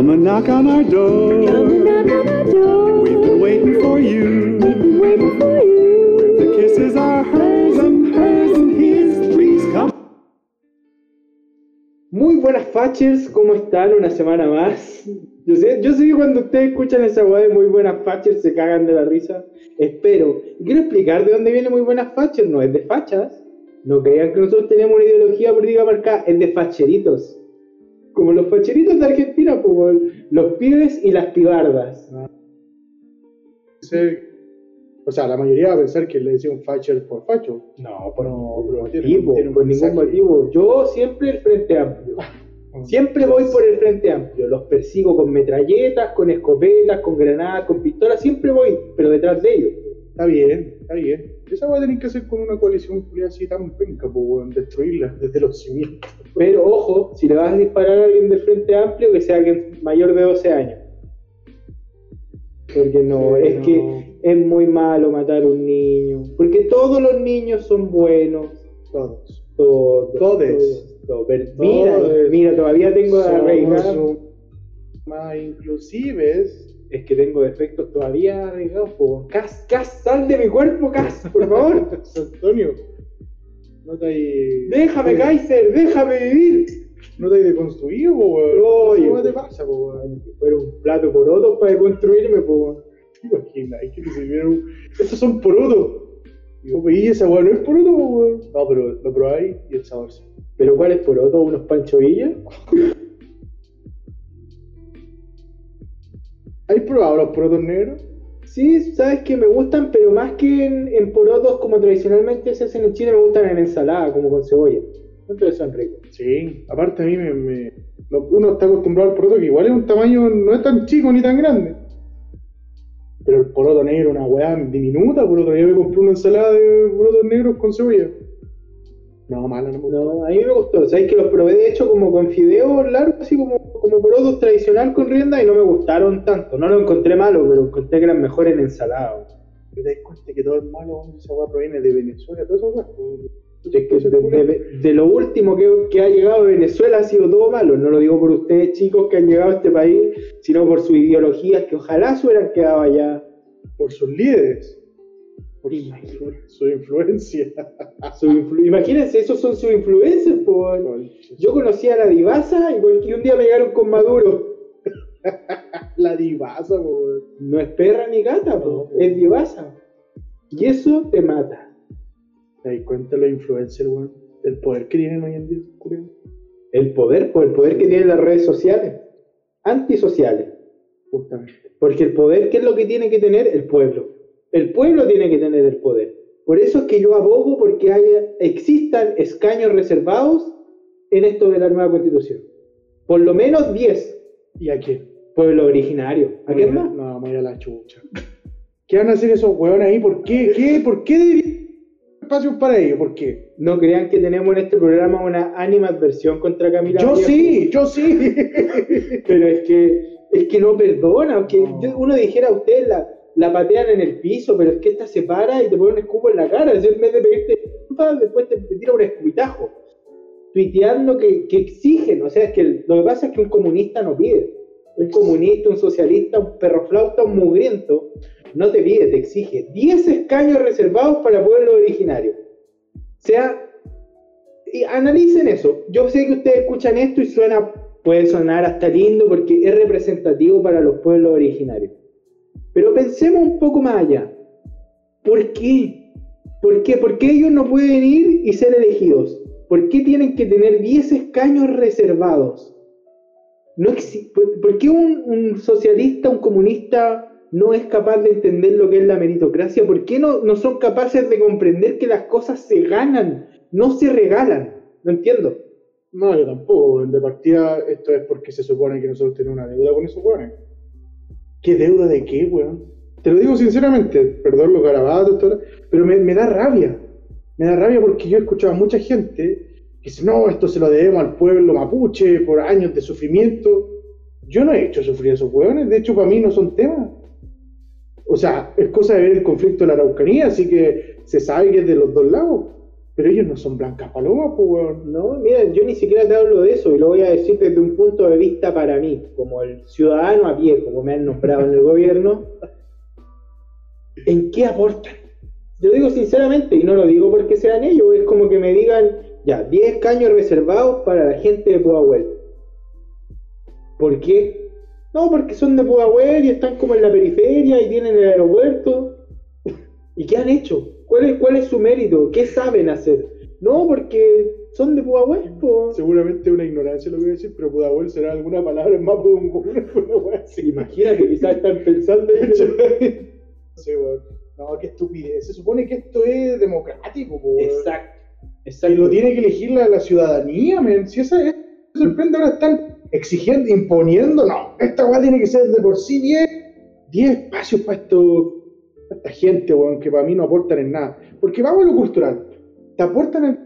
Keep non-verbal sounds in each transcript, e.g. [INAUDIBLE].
Come and knock on our door. Come and knock on our door. We've been waiting for you. We've been waiting for you. Where the kisses are hers and hers and his. Please come. Muy buenas Fatchers, ¿cómo están? Una semana más. Yo sé, yo sé que cuando ustedes escuchan esa weá de muy buenas Fatchers se cagan de la risa. Espero. Y quiero explicar de dónde viene muy buenas Fatchers. No es de fachas. No crean que nosotros tenemos una ideología política marcada. Es de facheritos. Como los facheritos de Argentina, como los pibes y las pibardas. Ser- o sea, la mayoría va a pensar que le decía un facher por facho. No, por No, tiene un Por ningún motivo. Yo siempre el Frente Amplio. [LAUGHS] Siempre voy por el Frente Amplio, los persigo con metralletas, con escopetas, con granadas, con pistolas, siempre voy, pero detrás de ellos. Está bien, está bien. Esa va a tener que hacer con una coalición así tan penca, pues, destruirla desde los cimientos. Pero ojo, si le vas a disparar a alguien del Frente Amplio, que sea alguien mayor de 12 años. Porque no, Sí, es no. que es muy malo matar a un niño. Porque todos los niños son buenos. Todos. Todos. Todes. todos, Mira, Todes. mira, todavía tengo Somos arraigadas. un- más inclusives. Es que tengo defectos todavía arraigados. po. Cas, Cas, sal de mi cuerpo, Cas, por favor. [LAUGHS] Antonio, no te hay. Déjame, Kaiser, déjame vivir. No te hay deconstruido, po, weón. Oye, ¿Qué te weón. pasa, po, weón? Fuera un plato por otro para construirme, pues. ¿Te imaginas? Es que te sirvieron. Estos son porotos. Y vos veías esa weón, no es poroto, po, weón. No, pero lo probáis y el sabor sí. ¿Pero cuál es por otro? ¿Unos Pancho [LAUGHS] ¿Has probado los porotos negros? Sí, sabes que me gustan, pero más que en, porotos como tradicionalmente se hacen en Chile, me gustan en ensalada, como con cebolla. Entonces son ricos. Sí, aparte a mí me, uno está acostumbrado al poroto que igual es un tamaño, no es tan chico ni tan grande. Pero el poroto negro, una weá diminuta, por otro día me compré una ensalada de porotos negros con cebolla. No, mala, no me gusta. No, a mí me gustó. Sabes que los probé de hecho como con fideos largos, así como, como porotos tradicional con rienda y no me gustaron tanto. No lo encontré malo, pero encontré que eran mejor en ensalada. Pero te das cuenta que todo es malo, esa weá proviene de Venezuela, toda esa weá. Es que de, de- de lo último que, que ha llegado de Venezuela ha sido todo malo. No lo digo por ustedes, chicos, que han llegado a este país, sino por sus ideologías que ojalá se hubieran quedado allá. Por sus líderes. Por su, Imagínate. su influencia. [LAUGHS] Su influ- Imagínense, esos son sus influencers. po. Yo conocía a la divasa y un día me llegaron con Maduro. [LAUGHS] La divasa. No es perra ni gata, No, es divasa. Y eso te mata. ¿Te das cuenta los influencers, weón? El poder que tienen hoy en día, curioso. El poder, por el poder que tienen las redes sociales, antisociales. Justamente. Porque el poder, ¿qué es lo que tiene que tener? El pueblo. El pueblo tiene que tener el poder. Por eso es que yo abogo porque haya, existan escaños reservados en esto de la nueva constitución. Por lo menos 10. ¿Y a quién? Pueblo originario. ¿A quién más? No, vamos a ir a la chucha. ¿Qué van a hacer esos huevones ahí? ¿Por qué? ¿Qué? ¿Por qué deberían espacios para ellos? ¿Por qué? No crean que tenemos en este programa una animadversión contra Camila. Yo sí, yo sí. [LAUGHS] Pero es que, es que no perdona. Aunque No. uno dijera a usted la, la patean en el piso, pero es que esta se para y te pone un escupo en la cara. En vez de pedirte disculpas, después te, tira un escupitajo. Tuiteando que, que exigen. O sea, es que lo que pasa es que un comunista no pide. Un comunista, un socialista, un perroflauta, un mugriento, no te pide, te exige 10 escaños reservados para pueblos originarios. O sea, y analicen eso. Yo sé que ustedes escuchan esto y suena, puede sonar hasta lindo porque es representativo para los pueblos originarios. Pero pensemos un poco más allá. ¿Por qué? ¿Por qué? ¿Por qué ellos no pueden ir y ser elegidos? ¿Por qué tienen que tener 10 escaños reservados? No ¿Por, qué un, socialista, un comunista no es capaz de entender lo que es la meritocracia? ¿Por qué no, no son capaces de comprender que las cosas se ganan, no se regalan? No entiendo. No, yo tampoco. De partida, esto es porque se supone que nosotros tenemos una deuda con esos hueones. ¿Qué deuda de qué, weón? Te lo digo sinceramente, perdón los garabatos, todo, pero me, me da rabia. Me da rabia porque yo he escuchado a mucha gente que dice, no, esto se lo debemos al pueblo mapuche por años de sufrimiento. Yo no he hecho sufrir a esos hueones, de hecho para mí no son temas. O sea, es cosa de ver el conflicto de la Araucanía, así que se sabe que es de los dos lados. Pero ellos no son blancas palomas, pues, weón. No, mira, yo ni siquiera te hablo de eso y lo voy a decir desde un punto de vista para mí, como el ciudadano a pie, como me han nombrado en el gobierno. ¿En qué aportan? Lo digo sinceramente y no lo digo porque sean ellos, es como que me digan, ya, 10 caños reservados para la gente de Pudahuel. ¿Por qué? No, porque son de Pudahuel y están como en la periferia y tienen el aeropuerto. ¿Y qué han hecho? ¿Cuál es, cuál es su mérito? ¿Qué saben hacer? No, porque son de Pudahuel, po. Seguramente una ignorancia lo que voy a decir, pero Pudahuel será alguna palabra en más de un común, [LAUGHS] así. Imagínate, quizás están pensando en eso. [LAUGHS] No sé, weón. No, qué estupidez. Se supone que esto es democrático, po, weón. Exacto. Y lo tiene que elegir la, la ciudadanía, men. Si esa es. Me sorprende, ahora están exigiendo, imponiendo. No, esta weá tiene que ser de por sí 10 10 espacios para esto. Esta gente, weón, que para mí no aportan en nada. Porque vamos a lo cultural. Te aportan en.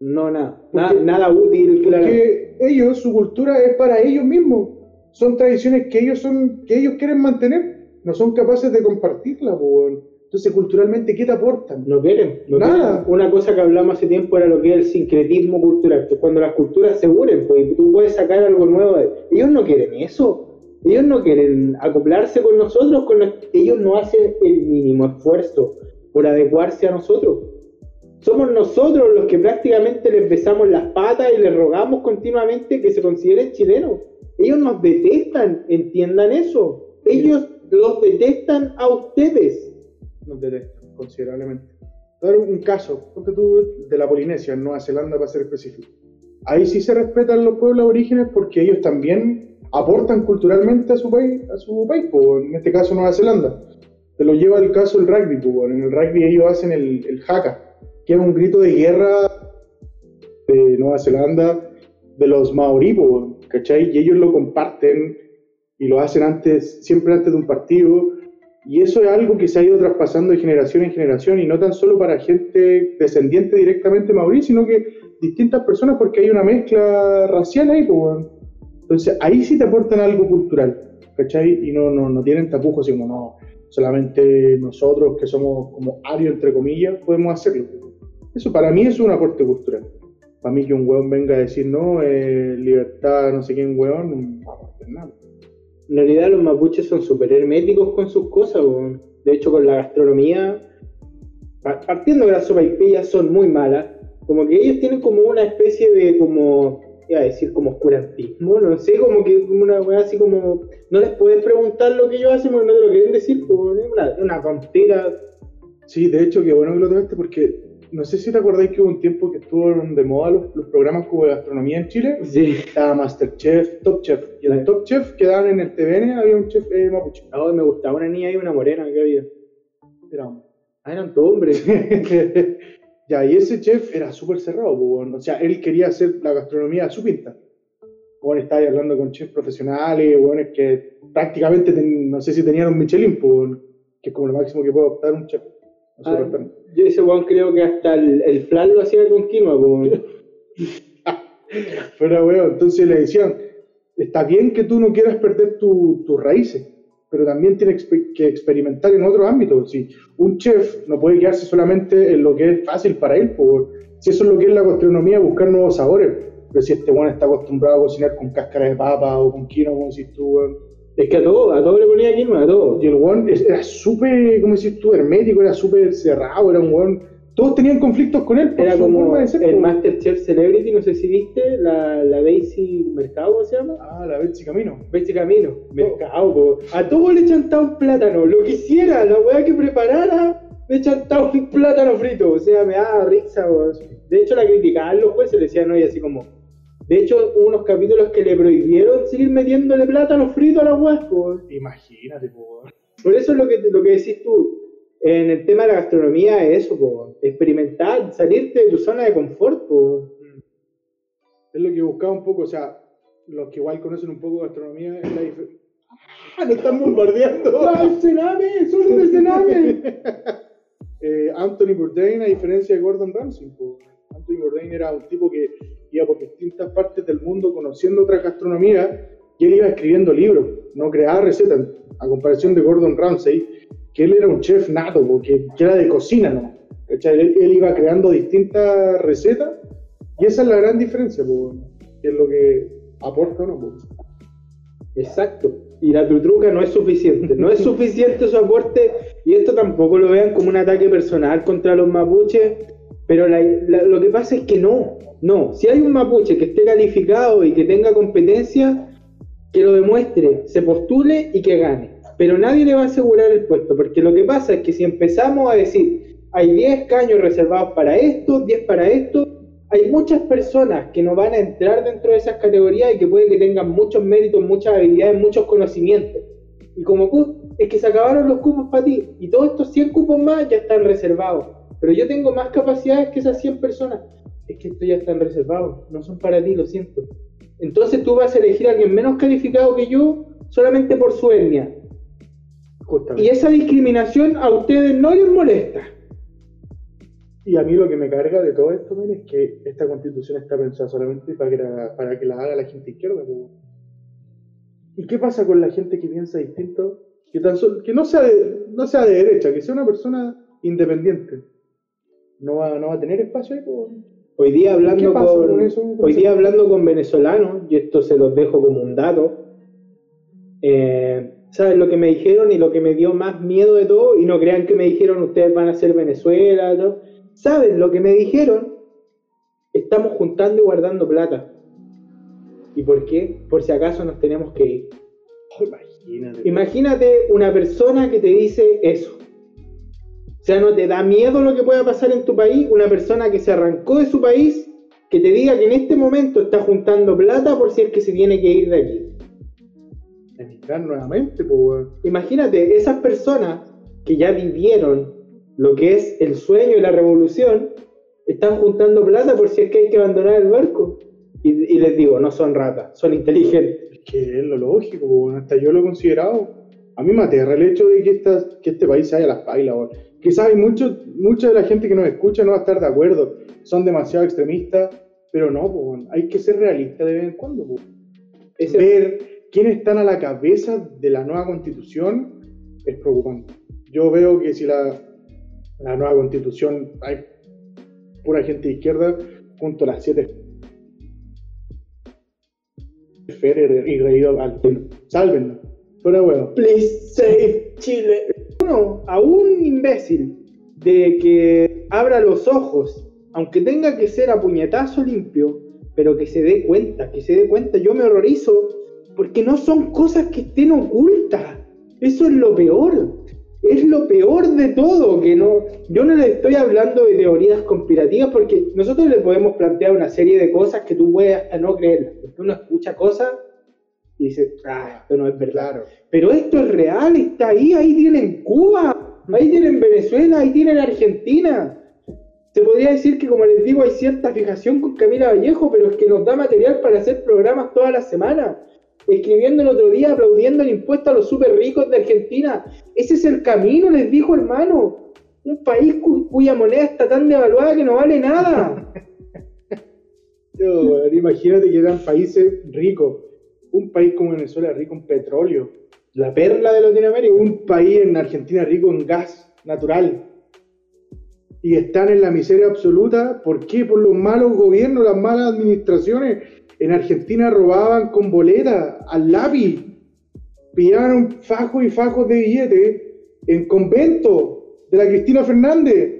No, nada. ¿Por Nada, útil, claro. Porque ellos, su cultura es para ellos mismos. Son tradiciones que ellos son, que ellos quieren mantener. No son capaces de compartirla, po, weón. Entonces, culturalmente, ¿qué te aportan? No quieren. no Nada. quieren. Una cosa que hablamos hace tiempo era lo que es el sincretismo cultural, que es cuando las culturas se unen, pues y tú puedes sacar algo nuevo. de- Ellos no quieren eso. Ellos no quieren acoplarse con nosotros, con nues- ellos no hacen el mínimo esfuerzo por adecuarse a nosotros. Somos nosotros los que prácticamente les besamos las patas y les rogamos continuamente que se consideren chilenos. Ellos nos detestan, entiendan eso. Ellos los detestan a ustedes. Nos detestan considerablemente. Dar un caso, ponte tú de la Polinesia, en Nueva Zelanda para ser específico. Ahí sí se respetan los pueblos aborígenes porque ellos también aportan culturalmente a su país, a su país po, en este caso Nueva Zelanda. Te lo lleva el caso el rugby, po, en el rugby ellos hacen el, el haka, que es un grito de guerra de Nueva Zelanda de los maorí, po, ¿cachai? Y ellos lo comparten y lo hacen antes, siempre antes de un partido. Y eso es algo que se ha ido traspasando de generación en generación y no tan solo para gente descendiente directamente maorí, sino que distintas personas porque hay una mezcla racial ahí, pues. Entonces ahí sí te aportan algo cultural, ¿cachai? Y no, no, no tienen tapujos como, no, solamente nosotros que somos como arios, entre comillas, podemos hacerlo. Eso para mí es un aporte cultural. Para mí que un weón venga a decir, no, eh, libertad, no sé quién, weón, no aporta nada. En realidad los mapuches son súper herméticos con sus cosas, de hecho con la gastronomía, pa- partiendo de las sopaipillas son muy malas, como que ellos tienen como una especie de como, iba a decir como oscurantismo, no sé, como que como una weá así como, no les puedes preguntar lo que ellos hacen porque no te lo quieren decir, pues, es una, una tontera. Sí, de hecho, qué bueno que lo tomaste porque no sé si te acordáis que hubo un tiempo que estuvieron de moda los, los programas como de gastronomía en Chile. Sí. Estaba Masterchef, Top Chef. Y en el Top Chef que daban en el TVN había un chef eh, mapuche. Ah, me gustaba una niña y una morena que había. Era. Ah, eran todos hombres. [LAUGHS] ya, y ese chef era súper cerrado, o sea, él quería hacer la gastronomía a su pinta. Bueno, estaba ahí hablando con chefs profesionales, bueno, que prácticamente, ten- no sé si tenían un Michelin, weón, que es como lo máximo que puede optar un chef. Ah, yo ese weón creo que hasta el, el flan lo hacía con quinoa, pues. [LAUGHS] Pero, weón, entonces le decían, está bien que tú no quieras perder tu- tus raíces, pero también tienes expe- que experimentar en otros ámbitos. Si un chef no puede quedarse solamente en lo que es fácil para él, por, si eso es lo que es la gastronomía, buscar nuevos sabores. Pero si este weón está acostumbrado a cocinar con cáscara de papa o con quinoa, como decís tú. Es que a todo, a todo le ponía quinoa, a todo. Y el es- era súper, como decís tú, hermético, era súper cerrado, era un weón... Todos tenían conflictos con él. por Era su como forma de ser, el. Masterchef Celebrity, no sé si viste, la, la Daisy Mercado, ¿cómo se llama? Ah, la Betsy Camino. Daisy Camino. Mercado, po. A todo le chantaba un plátano, lo que hiciera, la weá que preparara, le chantaba un [LAUGHS] plátano frito. O sea, me daba risa, po. De hecho, la criticaban los jueces, le decían, oye, así como. De hecho, hubo unos capítulos que le prohibieron seguir metiéndole plátano frito a la weá. Imagínate, po. Por eso es lo que, lo que decís tú. En el tema de la gastronomía es eso, po. experimentar, salirte de tu zona de confort. Po. Es lo que buscaba un poco, o sea, los que igual conocen un poco de gastronomía es la diferencia. ¡Ah! ¡Nos están bombardeando! ¡Ah, el cename! ¡Son de cename! Eh, Anthony Bourdain, a diferencia de Gordon Ramsay, po. Anthony Bourdain era un tipo que iba por distintas partes del mundo conociendo otras gastronomías y él iba escribiendo libros, no creaba recetas, a comparación de Gordon Ramsay, que él era un chef nato, po, que, era de cocina, ¿no? Él, él iba creando distintas recetas y esa es la gran diferencia, po, que es lo que aporta o no. Exacto. Y la trutruca no es suficiente. No es suficiente su aporte. Y esto tampoco lo vean como un ataque personal contra los mapuches. Pero lo que pasa es que no. No. Si hay un mapuche que esté calificado y que tenga competencia, que lo demuestre, se postule y que gane. Pero nadie le va a asegurar el puesto. Porque lo que pasa es que si empezamos a decir, hay 10 escaños reservados para esto, 10 para esto, hay muchas personas que no van a entrar dentro de esas categorías y que puede que tengan muchos méritos, muchas habilidades, muchos conocimientos. Y como es que se acabaron los cupos para ti y todos estos 100 cupos más ya están reservados. Pero yo tengo más capacidades que esas 100 personas. Es que estos ya están reservados, no son para ti, lo siento. Entonces tú vas a elegir a alguien menos calificado que yo solamente por su etnia. Justamente. Y esa discriminación a ustedes no les molesta. Y a mí lo que me carga de todo esto, men, es que esta constitución está pensada solamente para que la, para que la haga la gente izquierda. ¿Y qué pasa con la gente que piensa distinto? Que, tan sol- que no, sea de, no sea de derecha, que sea una persona independiente. No va, no va a tener espacio ahí. po. Hoy día hablando ¿Qué pasa con, con eso? hoy día hablando con venezolanos, y esto se los dejo como un dato, eh, ¿saben lo que me dijeron y lo que me dio más miedo de todo? Y no crean que me dijeron ustedes van a ser Venezuela, ¿no? ¿saben lo que me dijeron? Estamos juntando y guardando plata. ¿Y por qué? Por si acaso nos tenemos que ir. Imagínate. Imagínate una persona que te dice eso. O sea, ¿no te da miedo lo que pueda pasar en tu país? Una persona que se arrancó de su país, que te diga que en este momento está juntando plata por si es que se tiene que ir de aquí. Emigrar nuevamente, pues. Imagínate, esas personas que ya vivieron lo que es el sueño y la revolución, están juntando plata por si es que hay que abandonar el barco. Y, y les digo, no son ratas, son inteligentes. Es que es lo lógico, weón. hasta yo lo he considerado. A mí me aterra el hecho de que, esta- que este país se vaya a las pailas. Quizás hay mucho, mucha de la gente que nos escucha no va a estar de acuerdo. Son demasiado extremistas, pero no, po, weón. hay que ser realistas de vez en cuando. po. Ese- Ver quiénes están a la cabeza de la nueva constitución es preocupante. Yo veo que si la, la nueva constitución hay pura gente de izquierda junto a las siete Ferrer y reído al Sálvenlo. Fuera huevo. Please save Chile. A un imbécil de que abra los ojos, aunque tenga que ser a puñetazo limpio, pero que se dé cuenta, que se dé cuenta, yo me horrorizo, porque no son cosas que estén ocultas. Eso es lo peor. Es lo peor de todo, que no, yo no le estoy hablando de teorías conspirativas porque nosotros le podemos plantear una serie de cosas que tú puedes hasta no creerlas. Porque uno escucha cosas y dice, ah, esto no es verdad. Claro. Pero esto es real, está ahí, ahí tienen Cuba, ahí tienen Venezuela, ahí tienen Argentina. Se podría decir que, como les digo, hay cierta fijación con Camila Vallejo, pero es que nos da material para hacer programas todas las semanas. Escribiendo el otro día, aplaudiendo el impuesto a los súper ricos de Argentina. Ese es el camino, les dijo hermano. Un país cu- cuya moneda está tan devaluada que no vale nada. [LAUGHS] Yo, imagínate que eran países ricos. Un país como Venezuela rico en petróleo. La perla de Latinoamérica. Un país en Argentina rico en gas natural. Y están en la miseria absoluta. ¿Por qué? Por los malos gobiernos, las malas administraciones. En Argentina robaban con boleta al lápiz. Pillaron fajos y fajos de billetes en convento de la Cristina Fernández.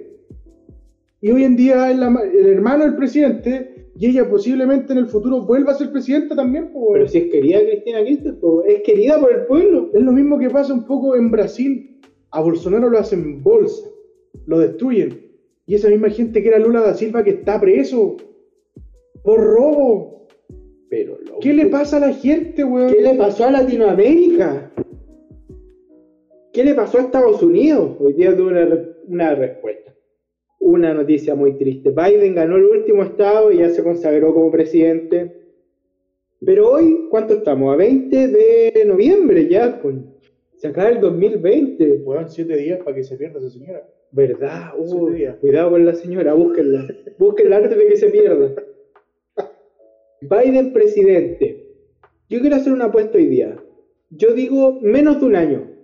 Y hoy en día el hermano del presidente y ella posiblemente en el futuro vuelva a ser presidenta también. Pero si es querida Cristina Kirchner, pues, es querida por el pueblo. Es lo mismo que pasa un poco en Brasil. A Bolsonaro lo hacen bolsa, lo destruyen. Y esa misma gente que era Lula da Silva que está preso por robo. Pero loco. ¿Qué le pasa a la gente, weón? ¿Qué le pasó a Latinoamérica? ¿Qué le pasó a Estados Unidos? Hoy día tuve una respuesta. Una noticia muy triste. Biden ganó el último estado y ya se consagró como presidente. Pero hoy, ¿cuánto estamos? A 20 de noviembre ya. pues. Se acaba el 2020. Weón, siete días para que se pierda esa señora. ¿Verdad? Siete días. cuidado con la señora, búsquenla. Búsquenla antes de que se pierda. Biden presidente. Yo quiero hacer una apuesta hoy día. Yo digo menos de un año.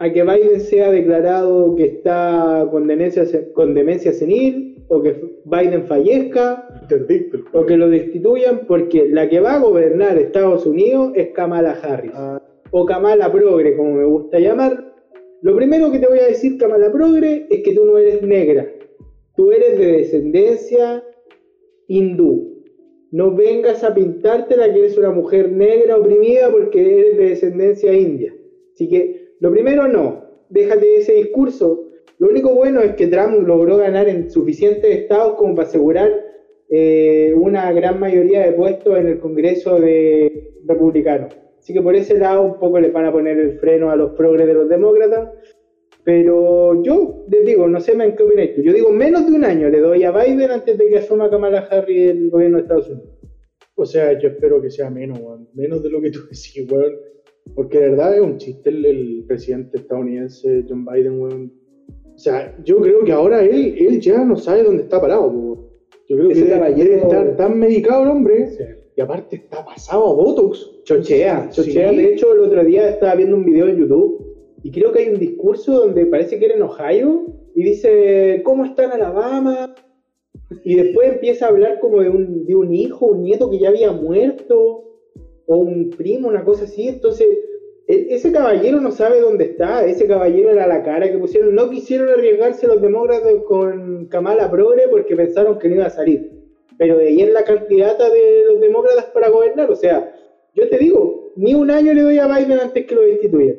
A que Biden sea declarado que está con demencia, con demencia senil o que Biden fallezca Interdicto. o que lo destituyan porque la que va a gobernar Estados Unidos es Kamala Harris Ah, o Kamala Progre como me gusta llamar. Lo primero que te voy a decir Kamala Progre es que tú no eres negra, tú eres de descendencia hindú. No vengas a pintártela que eres una mujer negra oprimida porque eres de descendencia india. Así que, lo primero no, déjate ese discurso. Lo único bueno es que Trump logró ganar en suficientes estados como para asegurar eh, una gran mayoría de puestos en el Congreso de republicanos. Así que por ese lado un poco le van a poner el freno a los progres de los demócratas. Pero yo les digo, no sé en qué opináis tú. Yo digo, menos de un año le doy a Biden antes de que asuma Kamala Harris el gobierno de Estados Unidos. O sea, yo espero que sea menos, weón. Menos de lo que tú [LAUGHS] decís, weón. Porque de verdad es un chiste el, el presidente estadounidense, John Biden, weón. O sea, yo creo que ahora él, él ya no sabe dónde está parado, weón. Yo creo que Ese debe, caballero- debe estar tan medicado el hombre. Y aparte está pasado a Botox. Chochea, Sí. chochea. De hecho, el otro día estaba viendo un video en YouTube y creo que hay un discurso donde parece que era en Ohio y dice, ¿cómo está en Alabama? Y después empieza a hablar como de un, de un hijo, un nieto que ya había muerto, o un primo, una cosa así. Entonces, e- ese caballero no sabe dónde está, ese caballero era la cara que pusieron. No quisieron arriesgarse los demócratas con Kamala Progre porque pensaron que no iba a salir. Pero es la candidata de los demócratas para gobernar. O sea, yo te digo, ni un año le doy a Biden antes que lo destituyan.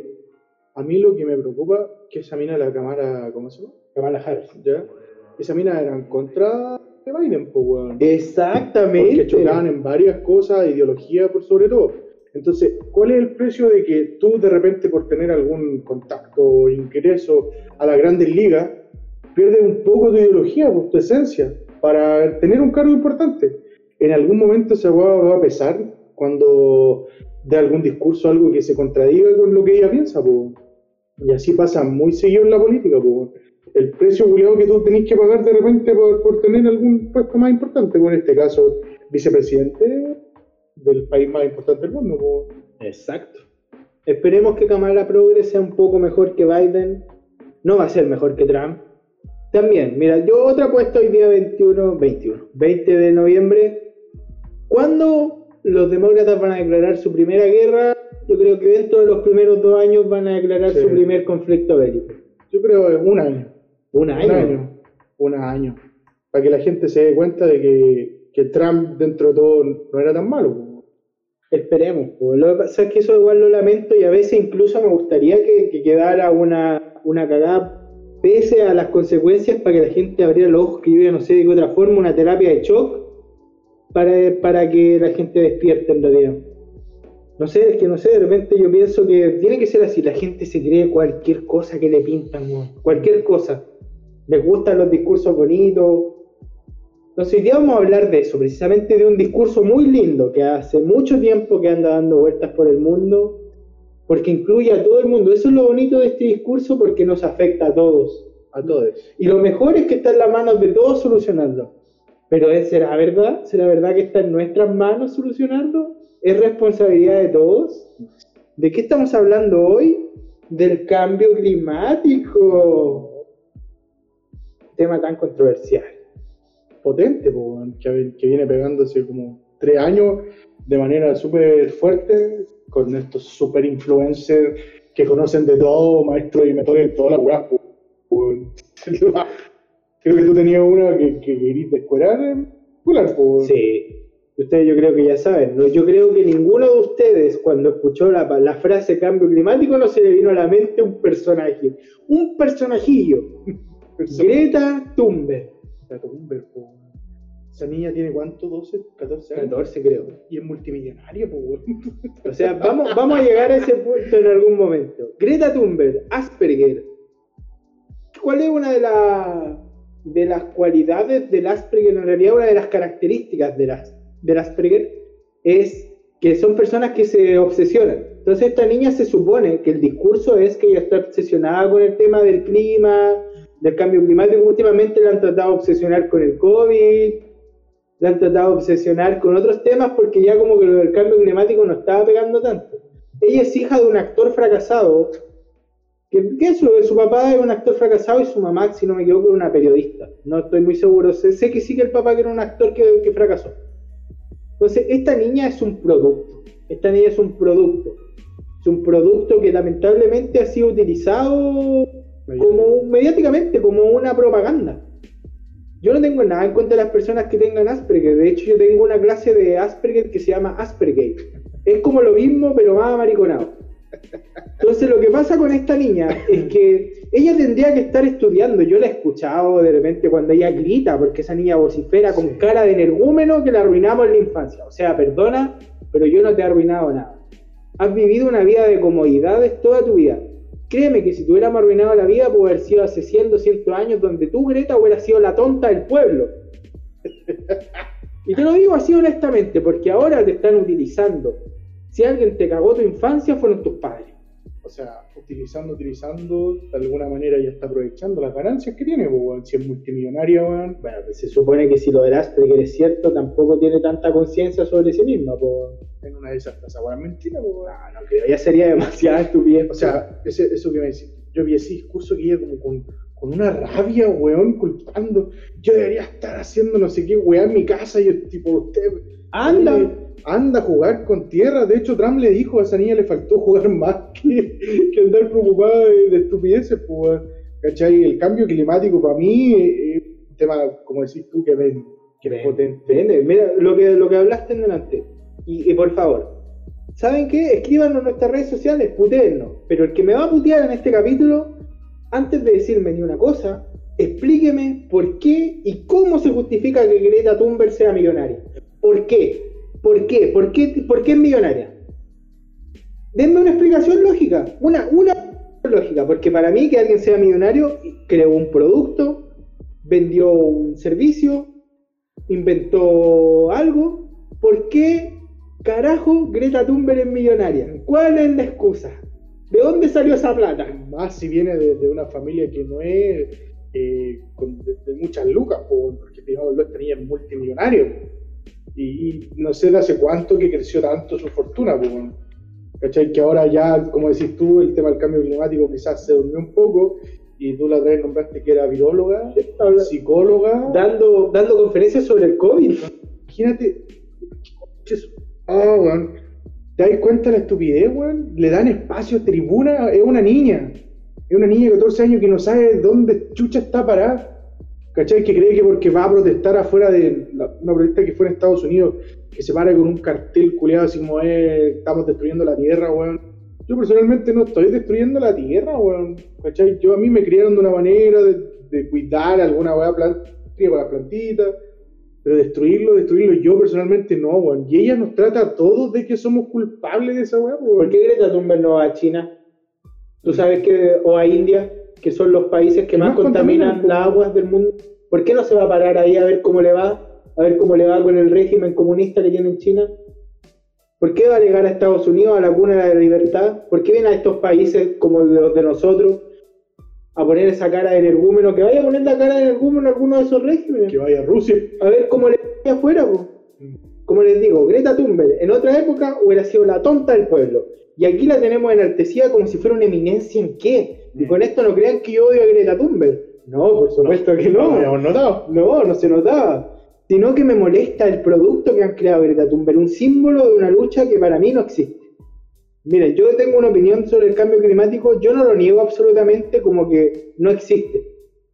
A mí lo que me preocupa que esa mina, la cámara, ¿cómo se llama? Kamala Harris. ¿Ya? Esa mina era en contra de Biden, pues, weón. Exactamente. Porque chocaban en varias cosas, ideología por sobre todo. Entonces, ¿cuál es el precio de que tú de repente por tener algún contacto o ingreso a las grandes ligas, pierdes un poco tu ideología, pues, tu esencia, para tener un cargo importante? En algún momento esa va a pesar cuando de algún discurso algo que se contradiga con lo que ella piensa, pues. Y así pasa muy seguido en la política, pues. El precio culiado que tú tenés que pagar de repente por, por tener algún puesto más importante, como en este caso, vicepresidente del país más importante del mundo. Exacto. Esperemos que Kamala Progre sea un poco mejor que Biden. No va a ser mejor que Trump. También, mira, yo otra apuesta hoy día 21, 21, 20 de noviembre. ¿Cuándo los demócratas van a declarar su primera guerra? Yo creo que dentro de los primeros dos años van a declarar Sí. su primer conflicto bélico. Yo creo que un año. Un año. Un año. Un año. Para que la gente se dé cuenta de que, que Trump dentro de todo no era tan malo. Esperemos. po. Lo que pasa es que eso igual lo lamento y a veces incluso me gustaría que, que quedara una, una cagada pese a las consecuencias para que la gente abriera los ojos, que ya no sé de qué otra forma, una terapia de shock para, para que la gente despierte en realidad. No sé, es que no sé, de repente yo pienso que tiene que ser así, la gente se cree cualquier cosa que le pintan, weón. cualquier cosa. Les gustan los discursos bonitos, entonces hoy día vamos a hablar de eso, precisamente de un discurso muy lindo que hace mucho tiempo que anda dando vueltas por el mundo, porque incluye a todo el mundo. Eso es lo bonito de este discurso porque nos afecta a todos. A todos. Y lo mejor es que está en las manos de todos solucionarlo. Pero ¿es- ¿será verdad? ¿Será verdad que está en nuestras manos solucionarlo? ¿Es responsabilidad de todos? ¿De qué estamos hablando hoy? Del cambio climático. Tema tan controversial. potente, que, que viene pegándose como tres años de manera súper fuerte con estos super influencers que conocen de todo, maestros y mentores de toda la weá. po, weón. [LAUGHS] Creo que tú tenías una que, que querías descuerar weón. Sí, ustedes yo creo que ya saben. ¿no? Yo creo que ninguno de ustedes cuando escuchó la, la frase cambio climático no se le vino a la mente un personaje. Un personajillo. [LAUGHS] Greta Thunberg. La Thunberg. Esa niña tiene cuánto, 12, 14 años. 14 creo. Y es multimillonaria, weón. [LAUGHS] O sea, vamos, vamos a llegar a ese punto en algún momento. Greta Thunberg, Asperger. ¿Cuál es una de, la- de las cualidades del Asperger? En realidad, una de las características de las, del Asperger es que son personas que se obsesionan. Entonces, esta niña se supone que el discurso es que ella está obsesionada con el tema del clima, del cambio climático. Últimamente la han tratado de obsesionar con el COVID, la han tratado de obsesionar con otros temas porque ya como que del cambio climático no estaba pegando tanto. Ella es hija de un actor fracasado Que, que su, papá es un actor fracasado y su mamá, si no me equivoco, es una periodista. No estoy muy seguro. Sé, que sí que el papá era un actor que, que fracasó. Entonces, esta niña es un producto. Esta niña es un producto. Es un producto que lamentablemente ha sido utilizado como mediáticamente como una propaganda. Yo no tengo nada en contra de las personas que tengan Asperger. De hecho, yo tengo una clase de Asperger que se llama Asperger. Es como lo mismo, pero más amariconado. Entonces, lo que pasa con esta niña [LAUGHS] es que ella tendría que estar estudiando. Yo la he escuchado de repente cuando ella grita, porque esa niña vocifera con Sí. cara de energúmeno que la arruinamos en la infancia. O sea, perdona, pero yo no te he arruinado nada. Has vivido una vida de comodidades toda tu vida. Créeme que si te hubiéramos arruinado la vida, puede haber sido hace 100, 200 años, donde tú, Greta, hubieras sido la tonta del pueblo. [LAUGHS] y te lo digo así honestamente, porque ahora te están utilizando. Si alguien te cagó tu infancia, fueron tus padres. O sea, utilizando, utilizando, de alguna manera ya está aprovechando las ganancias que tiene, pues. Si es multimillonaria, weón. Bueno, pues se supone que si lo de Asperger es cierto, tampoco tiene tanta conciencia sobre sí misma. pues. En una de esas cosas, weón. Mentira, pues, weón. No, no creo, ya sería demasiada estupidez. O sea, ese, eso que me decís, yo vi ese discurso que ella como con, con una rabia, weón, culpando. Yo debería estar haciendo no sé qué, weón, en mi casa. Y yo, tipo, usted. anda. Anda, anda a jugar con tierra. De hecho, Trump le dijo a esa niña le faltó jugar más que, que andar preocupada de, de estupideces, pues. ¿Cachai? El cambio climático para mí eh, es un tema, como decís tú, que ven, que es potente. Entiende, Mira, lo que, lo que hablaste en delante. Y, y por favor, ¿saben qué? Escríbanos en nuestras redes sociales, putéennos. Pero el que me va a putear en este capítulo, antes de decirme ni una cosa, explíqueme por qué y cómo se justifica que Greta Thunberg sea millonaria. ¿Por qué? ¿Por qué? ¿Por qué, es millonaria? Denme una explicación lógica. Una, una lógica. Porque para mí que alguien sea millonario, creó un producto, vendió un servicio, inventó algo. ¿Por qué carajo Greta Thunberg es millonaria? ¿Cuál es la excusa? ¿De dónde salió esa plata? Más si viene de, una familia que no es eh, de, muchas lucas, po, porque digamos, esta niña es multimillonario. Y, y no sé de hace cuánto que creció tanto su fortuna. po, ¿Cachai? Que ahora ya, como decís tú, el tema del cambio climático quizás se durmió un poco. Y tú la otra vez nombraste que era viróloga, psicóloga. Dando, dando conferencias sobre el COVID. Imagínate. Ah, weón. ¿Te das cuenta de la estupidez, weón? Le dan espacio, tribuna, es una niña. Es una niña de 14 años que no sabe dónde chucha está parada. ¿Cachai? Que cree que porque va a protestar afuera de una protesta que fue en Estados Unidos, que se para con un cartel culiado así como es, estamos destruyendo la tierra, weón. Yo personalmente no estoy destruyendo la tierra, weón. ¿Cachai? Yo a mí me criaron de una manera de, cuidar alguna weá planta, para las plantitas, pero destruirlo, destruirlo, yo personalmente no, weón. Y ella nos trata a todos de que somos culpables de esa weá, weón. ¿Por qué Greta Thunberg no va a China? Tú sabes que, o a India, que son los países que Que más más contaminan contaminan, las aguas del mundo. ¿Por qué no se va a parar ahí a ver cómo le va? A ver cómo le va con el régimen comunista que tiene en China. ¿Por qué va a llegar a Estados Unidos, a la cuna de la libertad? ¿Por qué viene a estos países como los de nosotros a poner esa cara de energúmeno? Que vaya a poner la cara de energúmeno en alguno de esos regímenes. Que vaya a Rusia. A ver cómo le va afuera, po. Como les digo, Greta Thunberg en otra época hubiera sido la tonta del pueblo. Y aquí la tenemos enaltecida como si fuera una eminencia en qué. Y con esto no crean que yo odio a Greta Thunberg. No, por supuesto que No, no. lo habíamos notado. No, no se notaba. Sino que me molesta el producto que han creado Greta Thunberg, un símbolo de una lucha que para mí no existe. Miren, yo tengo una opinión sobre el cambio climático, yo no lo niego absolutamente como que no existe.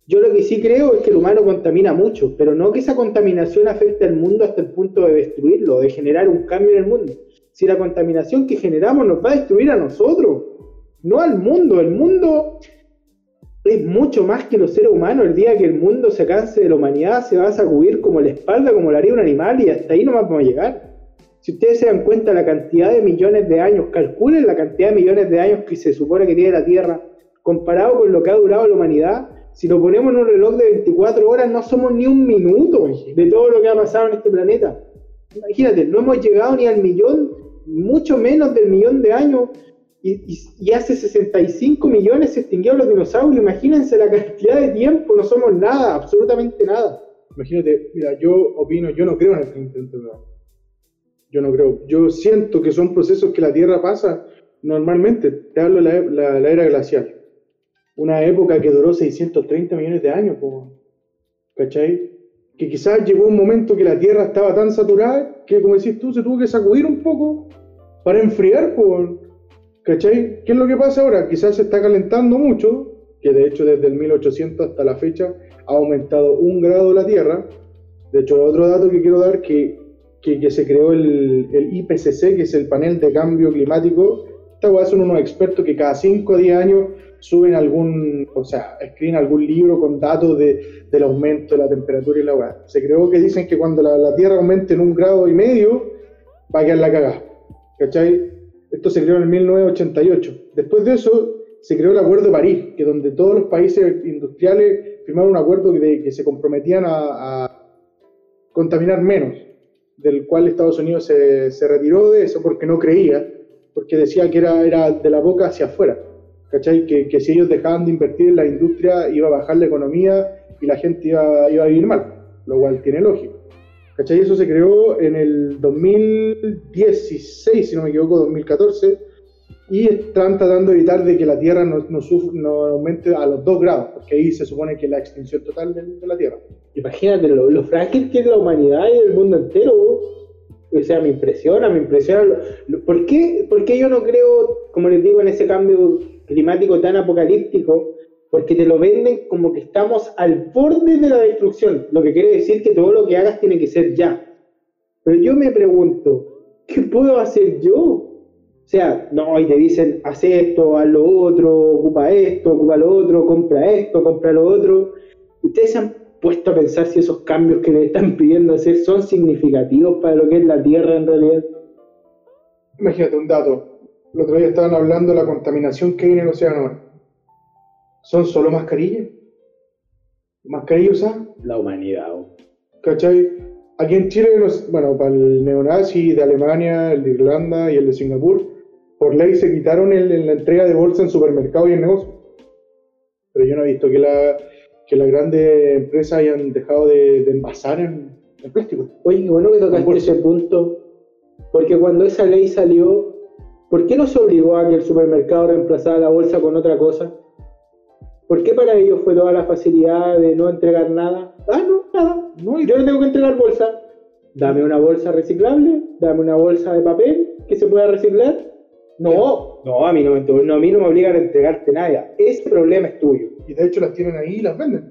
Yo lo que sí creo es que el humano contamina mucho, pero no que esa contaminación afecte al mundo hasta el punto de destruirlo, de generar un cambio en el mundo. Si la contaminación que generamos nos va a destruir a nosotros, no al mundo. El mundo es mucho más que los seres humanos. El día que el mundo se canse de la humanidad, se va a sacudir como la espalda, como lo haría un animal, y hasta ahí no vamos a llegar. Si ustedes se dan cuenta la cantidad de millones de años, calculen la cantidad de millones de años que se supone que tiene la Tierra, comparado con lo que ha durado la humanidad, si lo ponemos en un reloj de 24 horas, no somos ni un minuto de todo lo que ha pasado en este planeta. Imagínate, no hemos llegado ni al millón, mucho menos del millón de años, y, y- y hace 65 millones se extinguieron los dinosaurios. Imagínense la cantidad de tiempo, no somos nada, absolutamente nada. Imagínate, mira, yo opino, yo no creo en el global. Yo no creo. Yo siento que son procesos que la Tierra pasa normalmente. Te hablo de la, la- la era glacial. una época que duró 630 millones de años, po, ¿cachai? Que quizás llegó un momento que la Tierra estaba tan saturada que, como decís tú, se tuvo que sacudir un poco para enfriar, po, ¿cachai? ¿Qué es lo que pasa ahora? Quizás se está calentando mucho, que de hecho desde el 1800 hasta la fecha ha aumentado un grado la Tierra. De hecho, otro dato que quiero dar, que, que, que se creó el, el IPCC, que es el panel de cambio climático. Esta weá son unos expertos que cada 5 o 10 años suben algún, o sea, escriben algún libro con datos de, del aumento de la temperatura y la weá. Se creó que dicen que cuando la, la Tierra aumente en un grado y medio, va a quedar la cagada. ¿Cachai? Esto se creó en el 1988. Después de eso, se creó el Acuerdo de París, que donde todos los países industriales firmaron un acuerdo que, que se comprometían a, a, contaminar menos, del cual Estados Unidos se, se, retiró de eso porque no creía, porque decía que era, era de la boca hacia afuera, ¿cachai? Que, que si ellos dejaban de invertir en la industria iba a bajar la economía y la gente iba, iba a vivir mal, lo cual tiene lógica. ¿Cachai? Eso se creó en el 2016, si no me equivoco, 2014, y están tratando de evitar de que la Tierra no, no, no aumente a los 2 grados, porque ahí se supone que la extinción total de, de la Tierra. Imagínate lo, lo frágil que es la humanidad y el mundo entero. O sea, me impresiona, me impresiona. ¿Por qué, por qué yo no creo, como les digo, en ese cambio climático tan apocalíptico? Porque te lo venden como que estamos al borde de la destrucción, lo que quiere decir que todo lo que hagas tiene que ser ya. Pero yo me pregunto, ¿qué puedo hacer yo? O sea, no, y te dicen, haz esto, haz lo otro, ocupa esto, ocupa lo otro, compra esto, compra lo otro. ¿Ustedes se han puesto a pensar si esos cambios que le están pidiendo hacer son significativos para lo que es la Tierra en realidad? Imagínate un dato. El otro día estaban hablando de la contaminación que hay en el océano. ¿Son solo mascarillas? ¿Mascarillas usadas? La humanidad. oh. ¿Cachai? Aquí en Chile, los- bueno, para el neonazi de Alemania, el de Irlanda y el de Singapur, por ley se quitaron el, en la entrega de bolsa en supermercados y en negocios. Pero yo no he visto que, la, que las grandes empresas hayan dejado de, de envasar en, en plástico. Oye, bueno que tocaste ese punto, porque cuando esa ley salió, ¿por qué no se obligó a que el supermercado reemplazara la bolsa con otra cosa? ¿Por qué para ellos fue toda la facilidad de no entregar nada? Ah, no, nada. No, Yo no tengo que entregar bolsa. Dame una bolsa reciclable, dame una bolsa de papel que se pueda reciclar. No, no, a mí no, me, no, a mí no me obligan a entregarte nada. Ese problema es tuyo. Y de hecho las tienen ahí y las venden.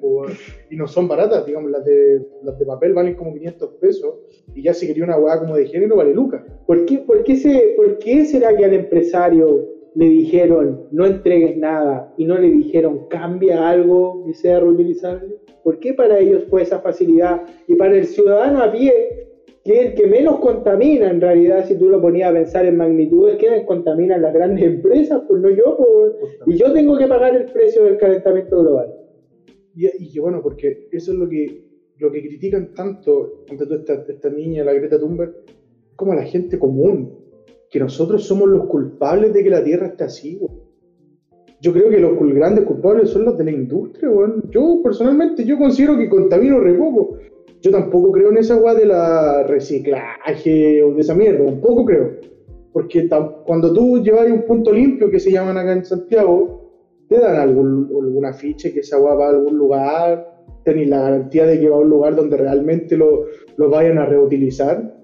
y no son baratas, digamos, las de, las de papel valen como 500 pesos. Y ya si quería una hueá como de género, vale lucas. ¿Por qué, por, qué se, ¿Por qué será que al empresario le dijeron no entregues nada y no le dijeron cambia algo que sea reutilizable? ¿Por qué para ellos fue esa facilidad y para el ciudadano a pie, que es el que menos contamina en realidad, si tú lo ponías a pensar en magnitudes, ¿quiénes contaminan las grandes [LAUGHS] empresas? Pues no yo, pues. y yo tengo que pagar el precio del calentamiento global. Y, y que bueno, porque eso es lo que, lo que critican tanto, ante toda esta, esta niña, la Greta Thunberg, como a la gente común, que nosotros somos los culpables de que la Tierra esté así, güey. Yo creo que los grandes culpables son los de la industria, weón. Yo personalmente, yo considero que contamino re poco. Yo tampoco creo en esa weá de la reciclaje o de esa mierda, tampoco creo. Porque cuando tú llevas un punto limpio que se llaman acá en Santiago, te dan algún, algún afiche que esa weá va a algún lugar, tenéis la garantía de que va a un lugar donde realmente lo, lo vayan a reutilizar,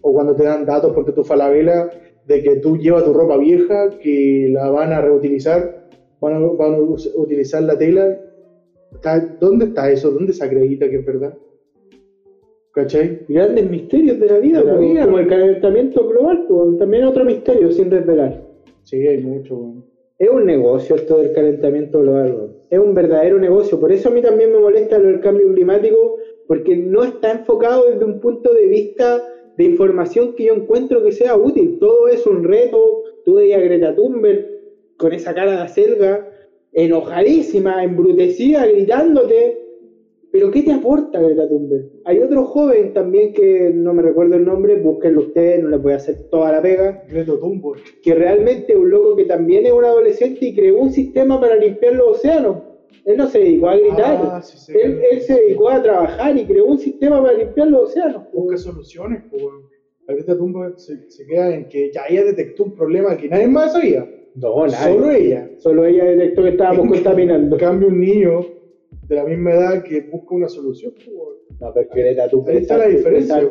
o cuando te dan datos porque tú Falabella de que tú llevas tu ropa vieja, que la van a reutilizar, van a, van a utilizar la tela. Está- ¿Dónde está eso? ¿Dónde se acredita que es verdad? ¿Cachai? Grandes misterios de la vida, De la pues, vida, como el calentamiento global, pues, también otro misterio sin desvelar. Sí, hay mucho. weón. Es un negocio esto del calentamiento global, weón. es un verdadero negocio. Por eso a mí también me molesta lo del cambio climático, porque no está enfocado desde un punto de vista de información que yo encuentro que sea útil. Todo es un reto. Tú veías a Greta Thunberg con esa cara de acelga, enojadísima, embrutecida, gritándote. Pero ¿qué te aporta Greta Thunberg? Hay otro joven también que no me recuerdo el nombre, búsquenlo ustedes, no les voy a hacer toda la pega Greta Thunberg. que realmente es un loco que también es un adolescente y creó un sistema para limpiar los océanos. Él no se dedicó a gritar, Ah, sí, sí. él, él se dedicó a trabajar y creó un sistema para limpiar los océanos. Busca soluciones. po, weón. La Thunberg se, se queda en que ya ella detectó un problema que nadie más sabía. No, nadie. Solo ella. Solo ella detectó que estábamos En contaminando. [LAUGHS] cambio, un niño de la misma edad que busca una solución. pues. No, pero es que Greta Thunberg Ahí está la diferencia.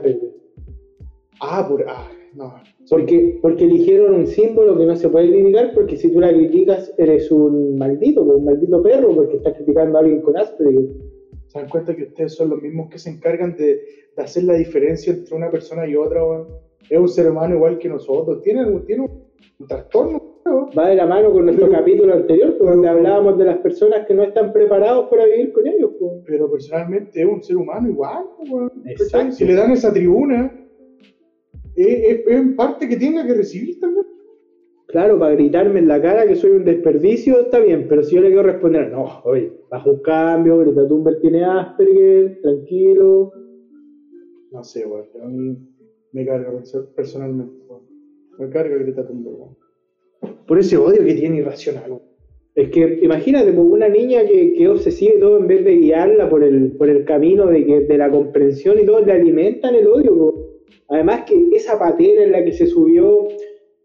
Ah, por. Ah, no. Porque, porque eligieron un símbolo que no se puede criticar, porque si tú la criticas eres un maldito, un maldito perro, porque estás criticando a alguien con Asperger. ¿Se dan cuenta que ustedes son los mismos que se encargan de, de hacer la diferencia entre una persona y otra? Es un ser humano igual que nosotros. Tiene, un- tiene un, un trastorno. weón. Va de la mano con nuestro Pero- capítulo anterior, pues, donde pero- hablábamos de las personas que no están preparados para vivir con ellos. pues. Pero personalmente es un ser humano igual. Exacto. ¿Cachai? Si le dan esa tribuna, es, en parte que tenga que recibir también. Claro, para gritarme en la cara que soy un desperdicio está bien, pero si yo le quiero responder, no, oye, bajo un cambio, Greta Thunberg tiene Asperger, tranquilo. No sé, weón. A mí me carga perso- personalmente. weón. Me carga Greta Thunberg. weón. Por ese odio que tiene irracional. weón. Es que imagínate, pues, una niña que, que obsesiva y todo, en vez de guiarla por el, por el camino de, que, de la comprensión y todo, le alimentan el odio. pues. Además que esa patera en la que se subió,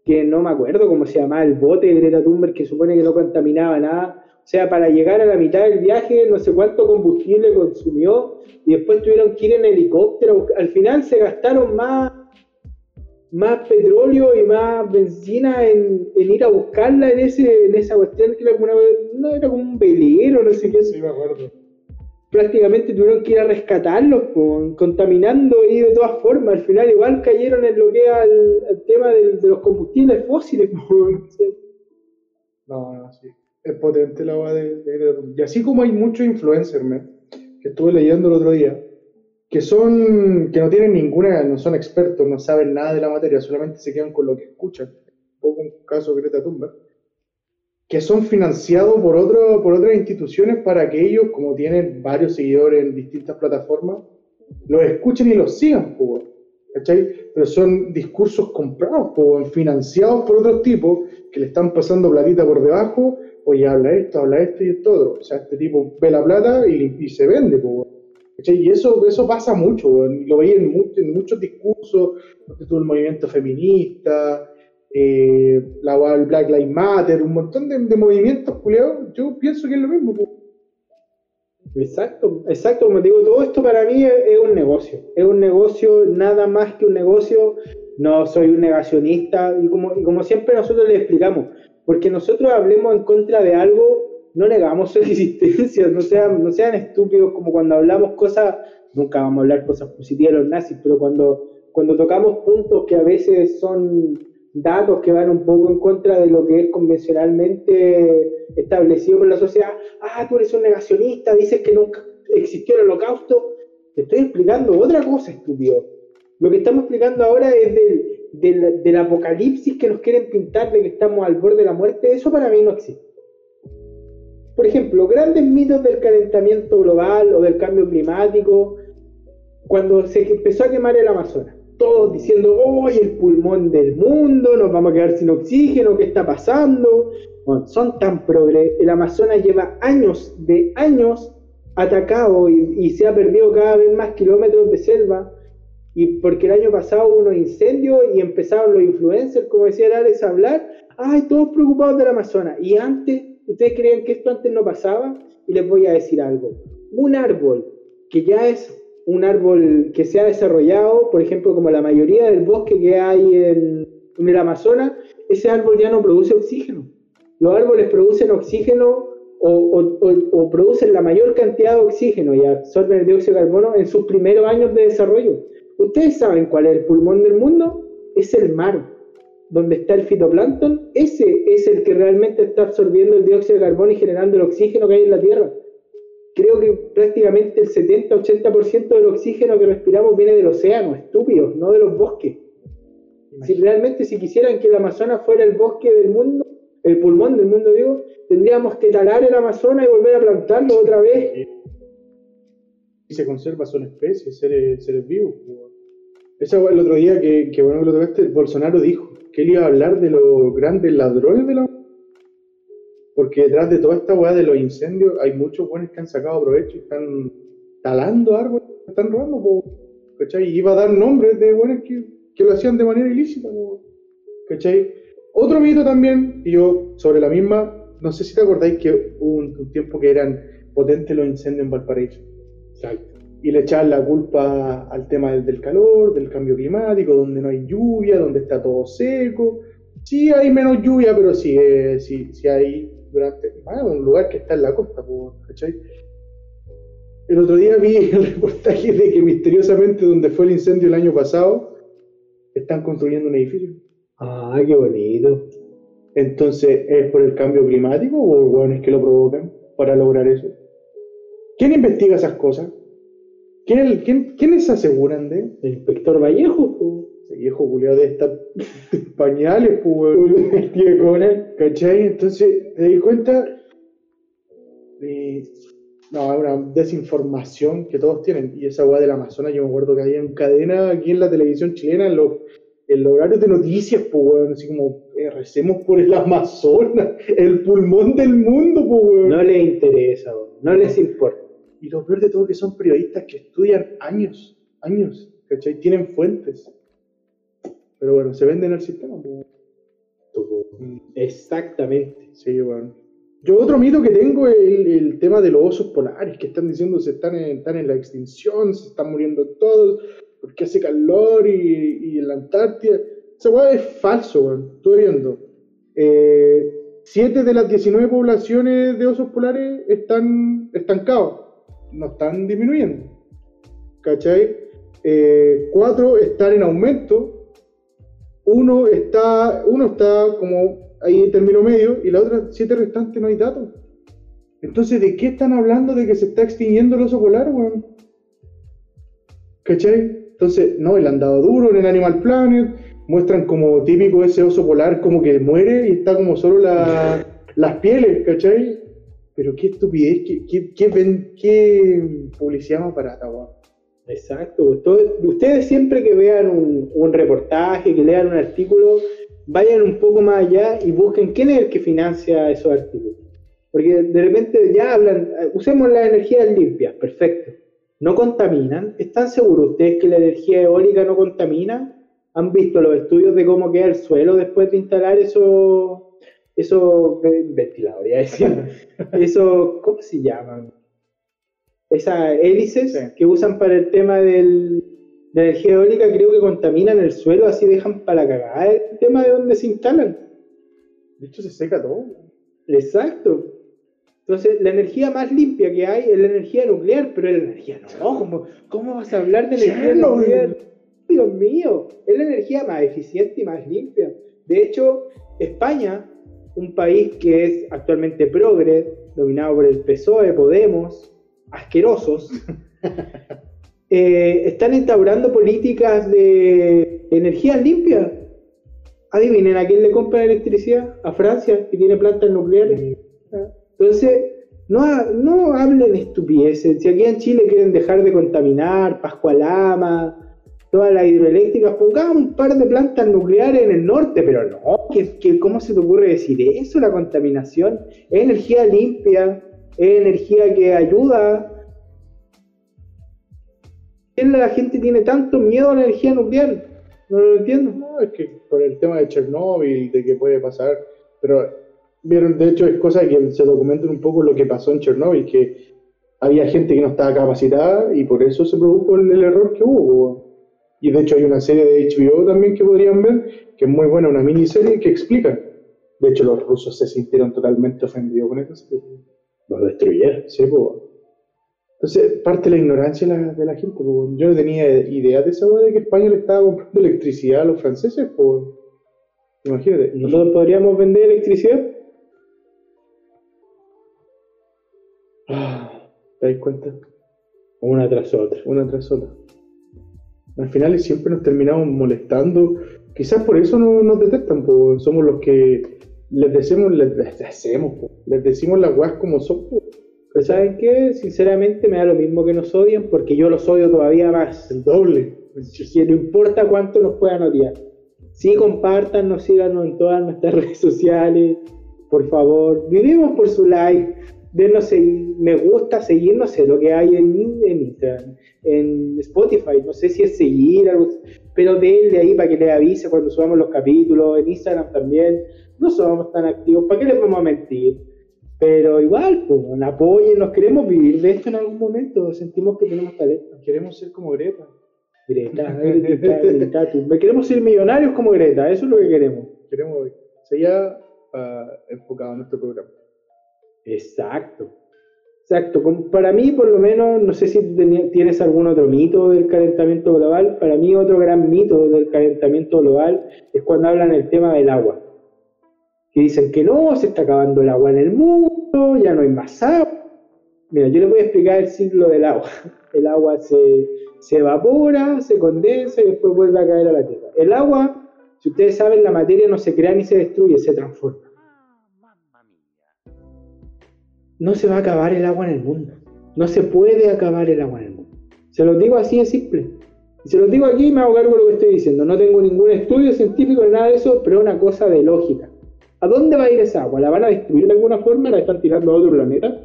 que no me acuerdo cómo se llamaba, el bote de Greta Thunberg, que supone que no contaminaba nada. O sea, para llegar a la mitad del viaje, no sé cuánto combustible consumió, y después tuvieron que ir en helicóptero. Al final se gastaron más, más petróleo y más benzina en, ir a buscarla en ese en esa cuestión que era como, no, era como un velero, no sé qué. Sí, me acuerdo. Prácticamente tuvieron que ir a rescatarlos, contaminando y de todas formas. Al final igual cayeron en lo que era el, tema de los combustibles fósiles. po, no. No, sí. Es potente la weá de, de. Y así como hay muchos influencers, que estuve leyendo el otro día, que son, que no tienen ninguna, no son expertos, no saben nada de la materia, solamente se quedan con lo que escuchan. Un poco un caso Greta Thunberg. Que son financiados por, otro, por otras instituciones para que ellos, como tienen varios seguidores en distintas plataformas, los escuchen y los sigan. ¿cachai? Pero son discursos comprados, weón, financiados por otros tipos que le están pasando platita por debajo, oye, habla esto, habla esto y esto otro. O sea, este tipo ve la plata y, y se vende. ¿cachai? Y eso, eso pasa mucho, lo veía en, en muchos discursos, tuvo el movimiento feminista, eh, la Black Lives Matter, un montón de, movimientos, culiados. Yo pienso que es lo mismo. Exacto, exacto, como te digo, todo esto para mí es, es un negocio, es un negocio, nada más que un negocio, no soy un negacionista, y como, y como siempre nosotros le explicamos, porque nosotros hablemos en contra de algo, no negamos su [LAUGHS] existencia, no sean, no sean estúpidos como cuando hablamos cosas, nunca vamos a hablar cosas positivas de los nazis, pero cuando, cuando tocamos puntos que a veces son datos que van un poco en contra de lo que es convencionalmente establecido por la sociedad. Ah, tú eres un negacionista, dices que nunca existió el holocausto. Te estoy explicando otra cosa, estúpido. Lo que estamos explicando ahora es del, del, del apocalipsis que nos quieren pintar de que estamos al borde de la muerte. Eso para mí no existe. Por ejemplo, grandes mitos del calentamiento global o del cambio climático, cuando se empezó a quemar el Amazonas todos diciendo, hoy el pulmón del mundo, nos vamos a quedar sin oxígeno, ¿qué está pasando? Bueno, son tan progres, el Amazonas lleva años de años atacado y, se ha perdido cada vez más kilómetros de selva, y porque el año pasado hubo unos incendios y empezaron los influencers, como decía el Alex, a hablar, ay, todos preocupados del Amazonas, y antes, ¿ustedes creían que esto antes no pasaba? Y les voy a decir algo, un árbol que ya es un árbol que se ha desarrollado, por ejemplo, como la mayoría del bosque que hay en, en, el Amazonas, ese árbol ya no produce oxígeno. Los árboles producen oxígeno o, o, producen la mayor cantidad de oxígeno y absorben el dióxido de carbono en sus primeros años de desarrollo. ¿Ustedes saben cuál es el pulmón del mundo? Es el mar, donde está el fitoplancton. Ese es el que realmente está absorbiendo el dióxido de carbono y generando el oxígeno que hay en la Tierra creo que prácticamente el 70-80% del oxígeno que respiramos viene del océano, estúpidos, no de los bosques. Si realmente si quisieran que el Amazonas fuera el bosque del mundo, el pulmón del mundo, digo, tendríamos que talar el Amazonas y volver a plantarlo otra vez. Y se conserva, son especies, seres, seres vivos. Esa el otro día que, que bueno que lo tocaste, Bolsonaro dijo que él iba a hablar de los grandes ladrones de la porque detrás de toda esta weá de los incendios hay muchos buenos que han sacado provecho y están talando árboles, están robando, po, ¿cachai? Y iba a dar nombres de buenos que, que lo hacían de manera ilícita, po, ¿cachai? Otro mito también, y yo sobre la misma, no sé si te acordáis que hubo un, un tiempo que eran potentes los incendios en Valparaíso. Exacto. Y le echaban la culpa al tema del, del calor, del cambio climático, donde no hay lluvia, donde está todo seco. Sí hay menos lluvia, pero sí, eh, sí, sí hay durante... Ah, un lugar que está en la costa, ¿cachai? El otro día vi el [LAUGHS] reportaje de que misteriosamente donde fue el incendio el año pasado, están construyendo un edificio. Ah, qué bonito. Entonces, ¿es por el cambio climático o hueones que lo provocan para lograr eso? ¿Quién investiga esas cosas? ¿Quién, quién, ¿Quiénes se aseguran de? El inspector Vallejo. Ese viejo culiado de estar [LAUGHS] pañales, pues, weón. [LAUGHS] el tío Conan. ¿Cachai? Entonces, te di cuenta de. No, es una desinformación que todos tienen. Y esa weá del Amazonas, yo me acuerdo que había en cadena aquí en la televisión chilena, en los, en los horarios de noticias, pues, weón. Así como, eh, recemos por el Amazonas, [LAUGHS] el pulmón del mundo, pues, weón. No les interesa, po. no les importa. Y lo peor de todo que son periodistas que estudian años, años, ¿cachai? Tienen fuentes. Pero bueno, se venden al sistema. pues. Exactamente. Sí, bueno. Yo otro mito que tengo es el, el tema de los osos polares, que están diciendo se están en, están en la extinción, se están muriendo todos, porque hace calor y, y en la Antártida. Esa weá es falso, weón. Estuve viendo. Eh, siete de las 19 poblaciones de osos polares están estancados, no están disminuyendo. ¿Cachai? Eh, cuatro están en aumento, uno está, uno está como ahí en término medio y la otra siete restantes no hay datos. Entonces, ¿de qué están hablando de que se está extinguiendo el oso polar, weón? ¿Cachai? Entonces, no, le han dado duro en el Animal Planet, muestran como típico ese oso polar como que muere y está como solo la- [LAUGHS] las pieles, ¿cachai? Pero qué estupidez, qué, qué, qué, qué publicidad más barata, weón. Exacto. pues, todo- ustedes siempre que vean un, un reportaje, que lean un artículo, vayan un poco más allá y busquen quién es el que financia esos artículos. Porque de repente ya hablan, eh, usemos las energías limpias, perfecto. No contaminan. ¿Están seguros ustedes que la energía eólica no contamina? ¿Han visto los estudios de cómo queda el suelo después de instalar esos esos eh, ventiladores? [LAUGHS] Esos, ¿cómo se llaman? Esas hélices Sí. que usan para el tema del, de la energía eólica, creo que contaminan el suelo, así dejan para cagar el tema de donde se instalan. De hecho, se seca todo. Exacto. Entonces, la energía más limpia que hay es la energía nuclear, pero la energía no. ¿Cómo, cómo vas a hablar de energía Chernobyl. nuclear? Dios mío, es la energía más eficiente y más limpia. De hecho, España, un país que es actualmente progre, dominado por el PSOE, Podemos, asquerosos, [LAUGHS] eh, están instaurando políticas de energía limpia. Adivinen a quién le compran electricidad, a Francia, que tiene plantas nucleares. Entonces, no, no hablen estupideces. Si aquí en Chile quieren dejar de contaminar, Pascualama, todas las hidroeléctricas, pongamos un par de plantas nucleares en el norte, pero no, que, que- ¿cómo se te ocurre decir eso? La contaminación es energía limpia, es energía que ayuda. ¿Por la gente tiene tanto miedo a la energía nuclear? No lo entiendo. No, es que por el tema de Chernóbil, de que puede pasar, pero vieron, de hecho es cosa que se documentan un poco lo que pasó en Chernóbil, que había gente que no estaba capacitada y por eso se produjo el, el error que hubo. Y de hecho hay una serie de HBO también que podrían ver, que es muy buena, una miniserie que explica. De hecho los rusos se sintieron totalmente ofendidos con eso. Lo destruyeron. Sí, pues. Entonces, parte de la ignorancia de la, gente. pues. Yo no tenía idea de esa de que España le estaba comprando electricidad a los franceses, pues. Imagínate. ¿Nosotros podríamos vender electricidad? Ah, ¿Te das cuenta? Una tras otra. Una tras otra. Al final siempre nos terminamos molestando. Quizás por eso no nos detestan, pues. Somos los que les decimos, les, les decimos, po. les decimos las weas como son. po. Pero ¿saben qué? Sinceramente me da lo mismo que nos odian porque yo los odio todavía más. El doble. Que no importa cuánto nos puedan odiar. Sí, compartan, nos síganos en todas nuestras [LAUGHS] redes sociales. Por favor, vivimos por su like. denos me gusta, seguir, no sé lo que hay en, en Instagram, en Spotify, no sé si es seguir, algo, pero denle ahí para que les avise cuando subamos los capítulos, en Instagram también, no somos tan activos, ¿para qué les vamos a mentir? Pero igual, pues, apoyen, nos queremos vivir de esto en algún momento, sentimos que tenemos talento. Queremos ser como Greta. Greta, Greta, Greta, tú. queremos ser millonarios como Greta, eso es lo que queremos. Queremos seguir ah, enfocado en nuestro programa. Exacto. Exacto. Como Para mí, por lo menos, no sé si tienes algún otro mito del calentamiento global. Para mí, otro gran mito del calentamiento global es cuando hablan el tema del agua. Que dicen que no, se está acabando el agua en el mundo, ya no hay más agua. Mira, yo les voy a explicar el ciclo del agua. [LAUGHS] El agua se, se evapora, se condensa y después vuelve a caer a la tierra. El agua, si ustedes saben, la materia no se crea ni se destruye, se transforma. no se va a acabar el agua en el mundo. No se puede acabar el agua en el mundo. Se los digo así de simple. Y se los digo aquí y me hago cargo de lo que estoy diciendo. No tengo ningún estudio científico ni nada de eso, pero una cosa de lógica. ¿A dónde va a ir esa agua? ¿La van a destruir de alguna forma? ¿La están tirando a otro planeta?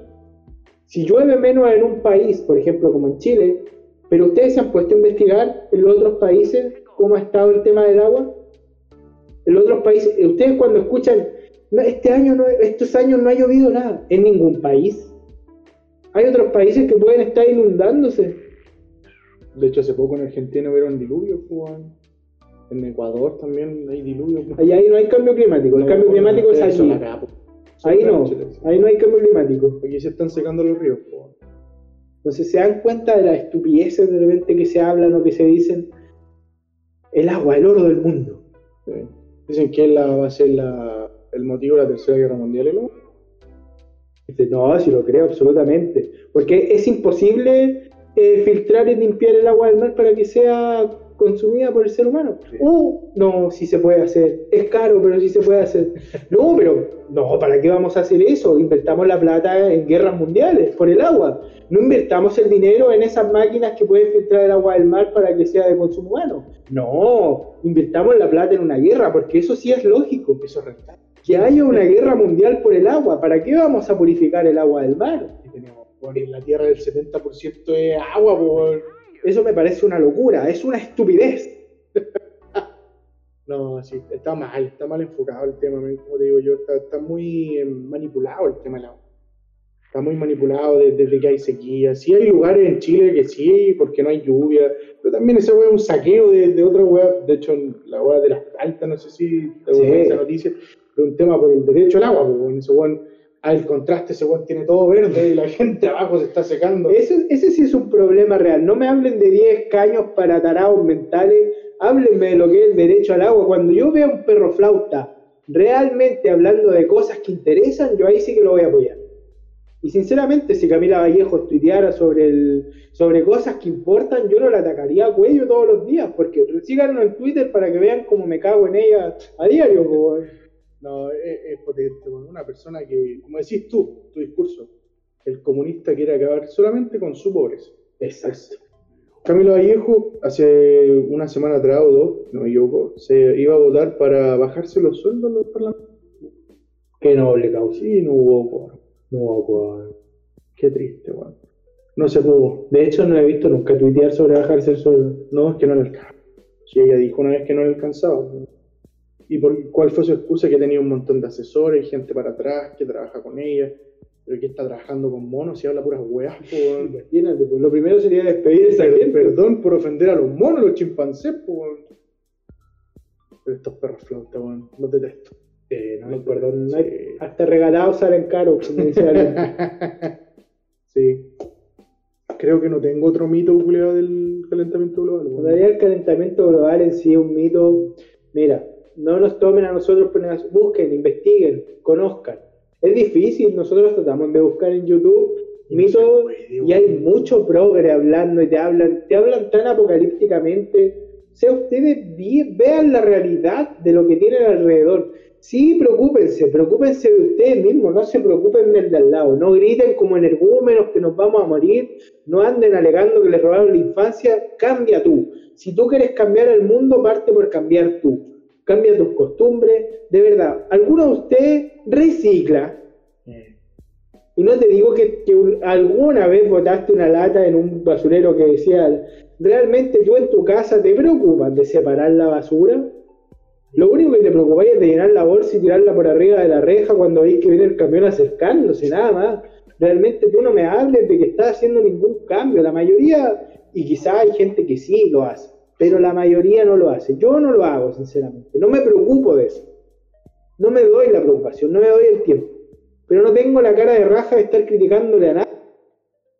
Si llueve menos en un país, por ejemplo, como en Chile, pero ustedes se han puesto a investigar en los otros países cómo ha estado el tema del agua. En los otros países, ustedes cuando escuchan no, este año, estos años no ha llovido nada en ningún país. Hay otros países que pueden estar inundándose. De hecho, hace poco en Argentina hubieron diluvios, pues, weón. En Ecuador también hay diluvios. pues. Ahí, ahí no hay cambio climático. El No, cambio no, climático es allí. acá, pues. Ahí no. Ahí no hay cambio climático. Aquí se están secando los ríos. Entonces se dan cuenta de las estupideces de repente que se hablan o que se dicen. El agua, el oro del mundo. Sí. Dicen que la, va a ser la, el motivo de la Tercera Guerra Mundial. Dice, no, sí lo creo absolutamente. Porque es imposible eh, filtrar y limpiar el agua del mar para que sea consumida por el ser humano. Sí. Uh, no, sí se puede hacer. Es caro, pero sí se puede hacer. [LAUGHS] No, pero no, ¿para qué vamos a hacer eso? Invertamos la plata en guerras mundiales por el agua. No invertamos el dinero en esas máquinas que pueden filtrar el agua del mar para que sea de consumo humano. No, invertamos la plata en una guerra, porque eso sí es lógico. Eso es rentable. Que haya una guerra mundial por el agua. ¿Para qué vamos a purificar el agua del mar? Y tenemos, en la Tierra el 70% es agua, pues. Eso me parece una locura, es una estupidez. [LAUGHS] No, sí, está mal, está mal enfocado el tema, como te digo yo, está, está muy eh, manipulado el tema del agua. Está muy manipulado de- desde que hay sequía. Sí hay lugares en Chile que sí, porque no hay lluvia, pero también esa weá es un saqueo de, de otra weá. De hecho, la weá de las altas, no sé si te Sí. esa noticia, pero un tema por el derecho al agua, pues, weón. ese weón, al contraste, ese weón tiene todo verde y la [LAUGHS] gente abajo se está secando. Ese, ese sí es un problema real. No me hablen de 10 caños para tarados mentales, háblenme de lo que es el derecho al agua. Cuando yo veo a un perro flauta realmente hablando de cosas que interesan, yo ahí sí que lo voy a apoyar. Y sinceramente, si Camila Vallejo tuiteara sobre, el, sobre cosas que importan, yo no la atacaría a cuello todos los días, porque síganlo en Twitter para que vean cómo me cago en ella a diario. weón. No, es, es potente, weón. una persona que, como decís tú, tu discurso, el comunista quiere acabar solamente con su pobreza. Exacto. Camilo Vallejo, hace una semana atrás o dos, no me equivoco, se iba a votar para bajarse los sueldos los parlamentarios. Qué noble causa. Sí, no hubo. No, weón. Qué triste, weón. No se pudo. De hecho, no he visto nunca tuitear sobre bajarse el sueldo. No, es que no le alcanzaba. Sí, ella dijo una vez que no le alcanzaba. ¿Y por, cuál fue su excusa? Que tenía un montón de asesores, gente para atrás, que trabaja con ella, pero que está trabajando con monos y habla puras weas, po, weón. Imagínate, pues lo primero sería despedir. Perdón por ofender a los monos, los chimpancés, po, weón. Pero estos perros flauta, weón, los detesto. Sí, no, No, perdón, no hay- hasta regalados salen caros, como dice [LAUGHS] alguien. sí. Creo que no tengo otro mito culiado del calentamiento global. Realidad el calentamiento global en sí es un mito. Mira, no nos tomen a nosotros negación. busquen, investiguen, conozcan. Es difícil, nosotros tratamos de buscar en YouTube mitos y hay mucho progre hablando y te hablan, te hablan tan apocalípticamente. O sea, ustedes vean la realidad de lo que tienen alrededor. Sí, preocúpense, preocúpense de ustedes mismos, no se preocupen del de al lado, no griten como energúmenos que nos vamos a morir, no anden alegando que les robaron la infancia, cambia tú. Si tú quieres cambiar el mundo, parte por cambiar tú. Cambia tus costumbres, de verdad. ¿Alguno de ustedes recicla? Y no te digo que, que un- alguna vez botaste una lata en un basurero que decía, ¿realmente tú en tu casa te preocupas de separar la basura? Lo único que te preocupáis es de llenar la bolsa y tirarla por arriba de la reja cuando veis que viene el camión acercándose, nada más. Realmente tú no me hables de que estás haciendo ningún cambio. La mayoría, y quizás hay gente que sí lo hace, pero la mayoría no lo hace. Yo no lo hago, sinceramente. No me preocupo de eso. No me doy la preocupación, no me doy el tiempo. Pero no tengo la cara de raja de estar criticándole a na-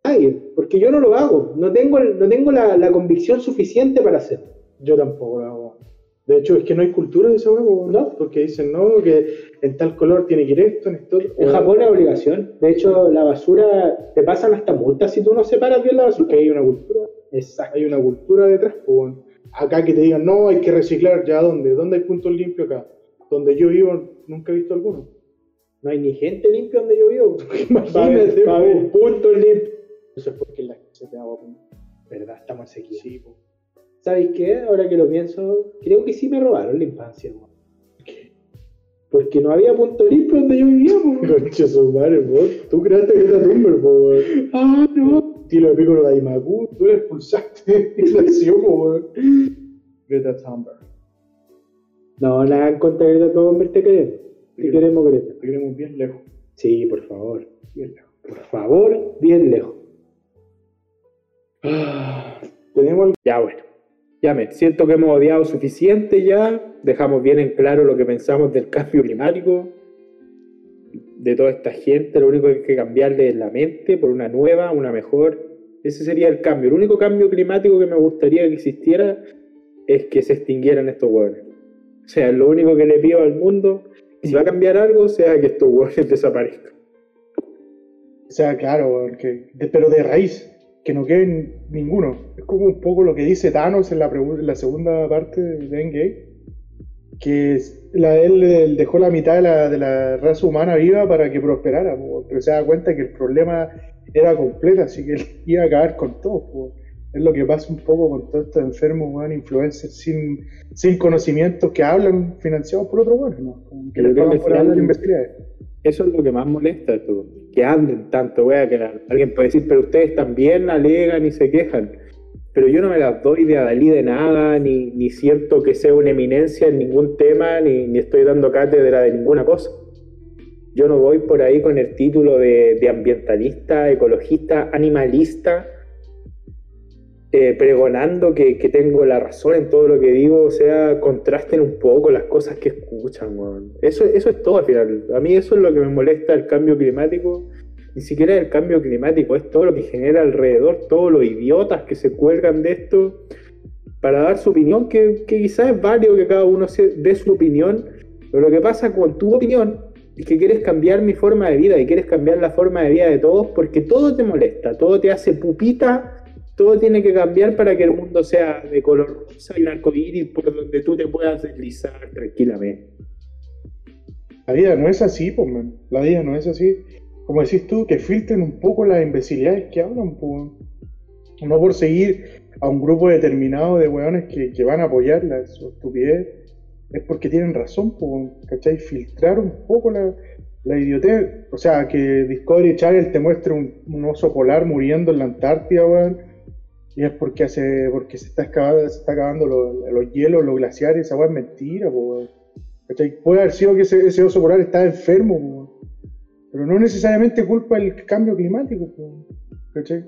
nadie, porque yo no lo hago. No tengo, no tengo la, la convicción suficiente para hacerlo. Yo tampoco lo hago. De hecho, es que no hay cultura de esa huevo, No. Porque dicen, no, que en tal color tiene que ir esto, en esto. En Japón es obligación. De hecho, la basura te pasan hasta multas si tú no separas bien la basura. Porque hay una cultura. Exacto. Hay una cultura detrás, pues. Acá que te digan, no, hay que reciclar, ¿ya dónde? ¿Dónde hay puntos limpios acá? Donde yo vivo, nunca he visto alguno. No hay ni gente limpia donde yo vivo. [LAUGHS] Imagínate, Pa' ver, po. puntos limpios. Eso es porque la se te agua. Verdad, estamos sequía. Sí, pues. ¿Sabes qué? Ahora que lo pienso, creo que sí me robaron la infancia, weón. Porque no había punto limpio donde yo vivía, weón. [LAUGHS] Concha su madre, vos. Tú creaste Greta Thunberg, po, weón. Ah, no. Tilo de Piccolo de Aimaku, tú [LAUGHS] la expulsaste y weón. Greta Thunberg. No, nada en contra de Greta Thunberg, te queremos. Te queremos, Greta. Te queremos bien lejos. Sí, por favor. Bien lejos. Por favor, bien lejos. Tenemos Ya bueno, ya me siento que hemos odiado suficiente ya, dejamos bien en claro lo que pensamos del cambio climático, de toda esta gente, lo único que hay que cambiarle es la mente por una nueva, una mejor. Ese sería el cambio. El único cambio climático que me gustaría que existiera es que se extinguieran estos hueones. O sea, lo único que le pido al mundo, si va a cambiar algo, sea que estos hueones [LAUGHS] desaparezcan. O sea, claro, weón, que- de- pero de raíz, que no queden ninguno. Es como un poco lo que dice Thanos en la, en la segunda parte de Endgame, que la, él, dejó la mitad de la, de la raza humana viva para que prosperara, po, pero se da cuenta que el problema era completo, así que él [LAUGHS] iba a acabar con todo. po. Es lo que pasa un poco con todos estos enfermos, weón, influencers sin, sin conocimientos que hablan financiados por otros weones, ¿no? Que les pagan por hablar de. Eso es lo que más molesta, esto, que hablen tanto, wea, que alguien puede decir, pero ustedes también alegan y se quejan. Pero yo no me las doy de adalí de nada, ni, ni siento que sea una eminencia en ningún tema, ni, ni estoy dando cátedra de ninguna cosa. Yo no voy por ahí con el título de, de ambientalista, ecologista, animalista, eh, pregonando que, que tengo la razón en todo lo que digo, o sea, contrasten un poco las cosas que escuchan, weón. Eso, eso es todo al final. A mí eso es lo que me molesta el cambio climático. Ni siquiera el cambio climático, es todo lo que genera alrededor, todos los idiotas que se cuelgan de esto para dar su opinión, que, que quizás es válido que cada uno dé su opinión, pero lo que pasa con tu opinión es que quieres cambiar mi forma de vida y quieres cambiar la forma de vida de todos porque todo te molesta, todo te hace pupita, todo tiene que cambiar para que el mundo sea de color rosa y arcoíris por donde tú te puedas deslizar tranquilamente. La vida no es así, pues, man. La vida no es así. Como decís tú, que filtren un poco las imbecilidades que hablan, pues. No por seguir a un grupo determinado de weones que, van a apoyar la, su estupidez, es porque tienen razón, pues, ¿cachai? Filtrar un poco la, la idiotez. O sea, que Discovery Channel te muestre un, oso polar muriendo en la Antártida, weón. Y es porque hace, porque se está acabando, se está acabando los, los hielos, los glaciares, esa weá es mentira, weón. Puede haber sido que ese, oso polar estaba enfermo, po, pero no necesariamente culpa del cambio climático, ¿cachai?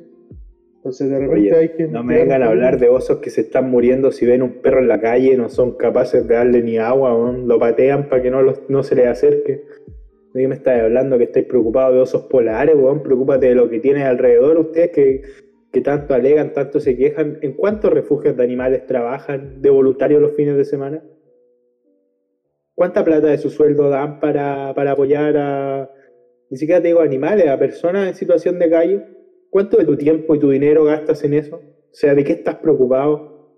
Entonces de repente Oye, hay que... no me vengan a hablar de osos que se están muriendo si ven un perro en la calle, no son capaces de darle ni agua, lo patean para que no, los- no se les acerque. ¿De qué me estáis hablando? Que estáis preocupados de osos polares, weón, preocúpate de lo que tienes alrededor. Ustedes que, que tanto alegan, tanto se quejan, ¿en cuántos refugios de animales trabajan de voluntarios los fines de semana? ¿Cuánta plata de su sueldo dan para, para apoyar a, ni siquiera te digo animales, a personas en situación de calle? ¿Cuánto de tu tiempo y tu dinero gastas en eso? O sea, ¿de qué estás preocupado?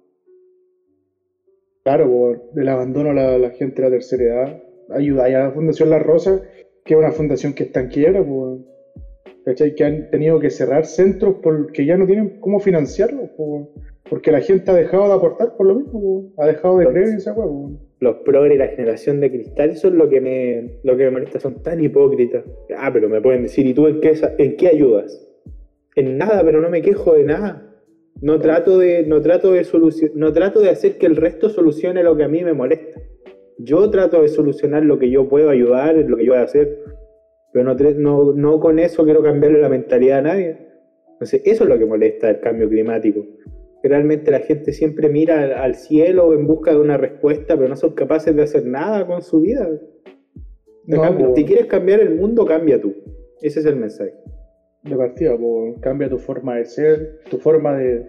Claro, por el abandono a la, la gente de la tercera edad. Ayuda a la Fundación La Rosa, que es una fundación que está en quiebra, pues. ¿cachai? Que han tenido que cerrar centros porque ya no tienen cómo financiarlos, po, weón. porque la gente ha dejado de aportar por lo mismo, po, weón. ha dejado de creer en esa weá. Los progres y la generación de cristal, eso es lo que me, lo que me molesta, son tan hipócritas. Ah, pero me pueden decir, ¿y tú en qué, en qué ayudas? En nada, pero no me quejo de nada. No trato de, no trato de no trato de hacer que el resto solucione lo que a mí me molesta. Yo trato de solucionar lo que yo puedo ayudar, lo que yo puedo hacer, pero no, no, no con eso quiero cambiarle la mentalidad a nadie. Entonces, eso es lo que molesta del cambio climático. Realmente la gente siempre mira al, al cielo en busca de una respuesta, pero no son capaces de hacer nada con su vida. No, si quieres cambiar el mundo, cambia tú. Ese es el mensaje. de partida, po, cambia tu forma de ser, tu forma de,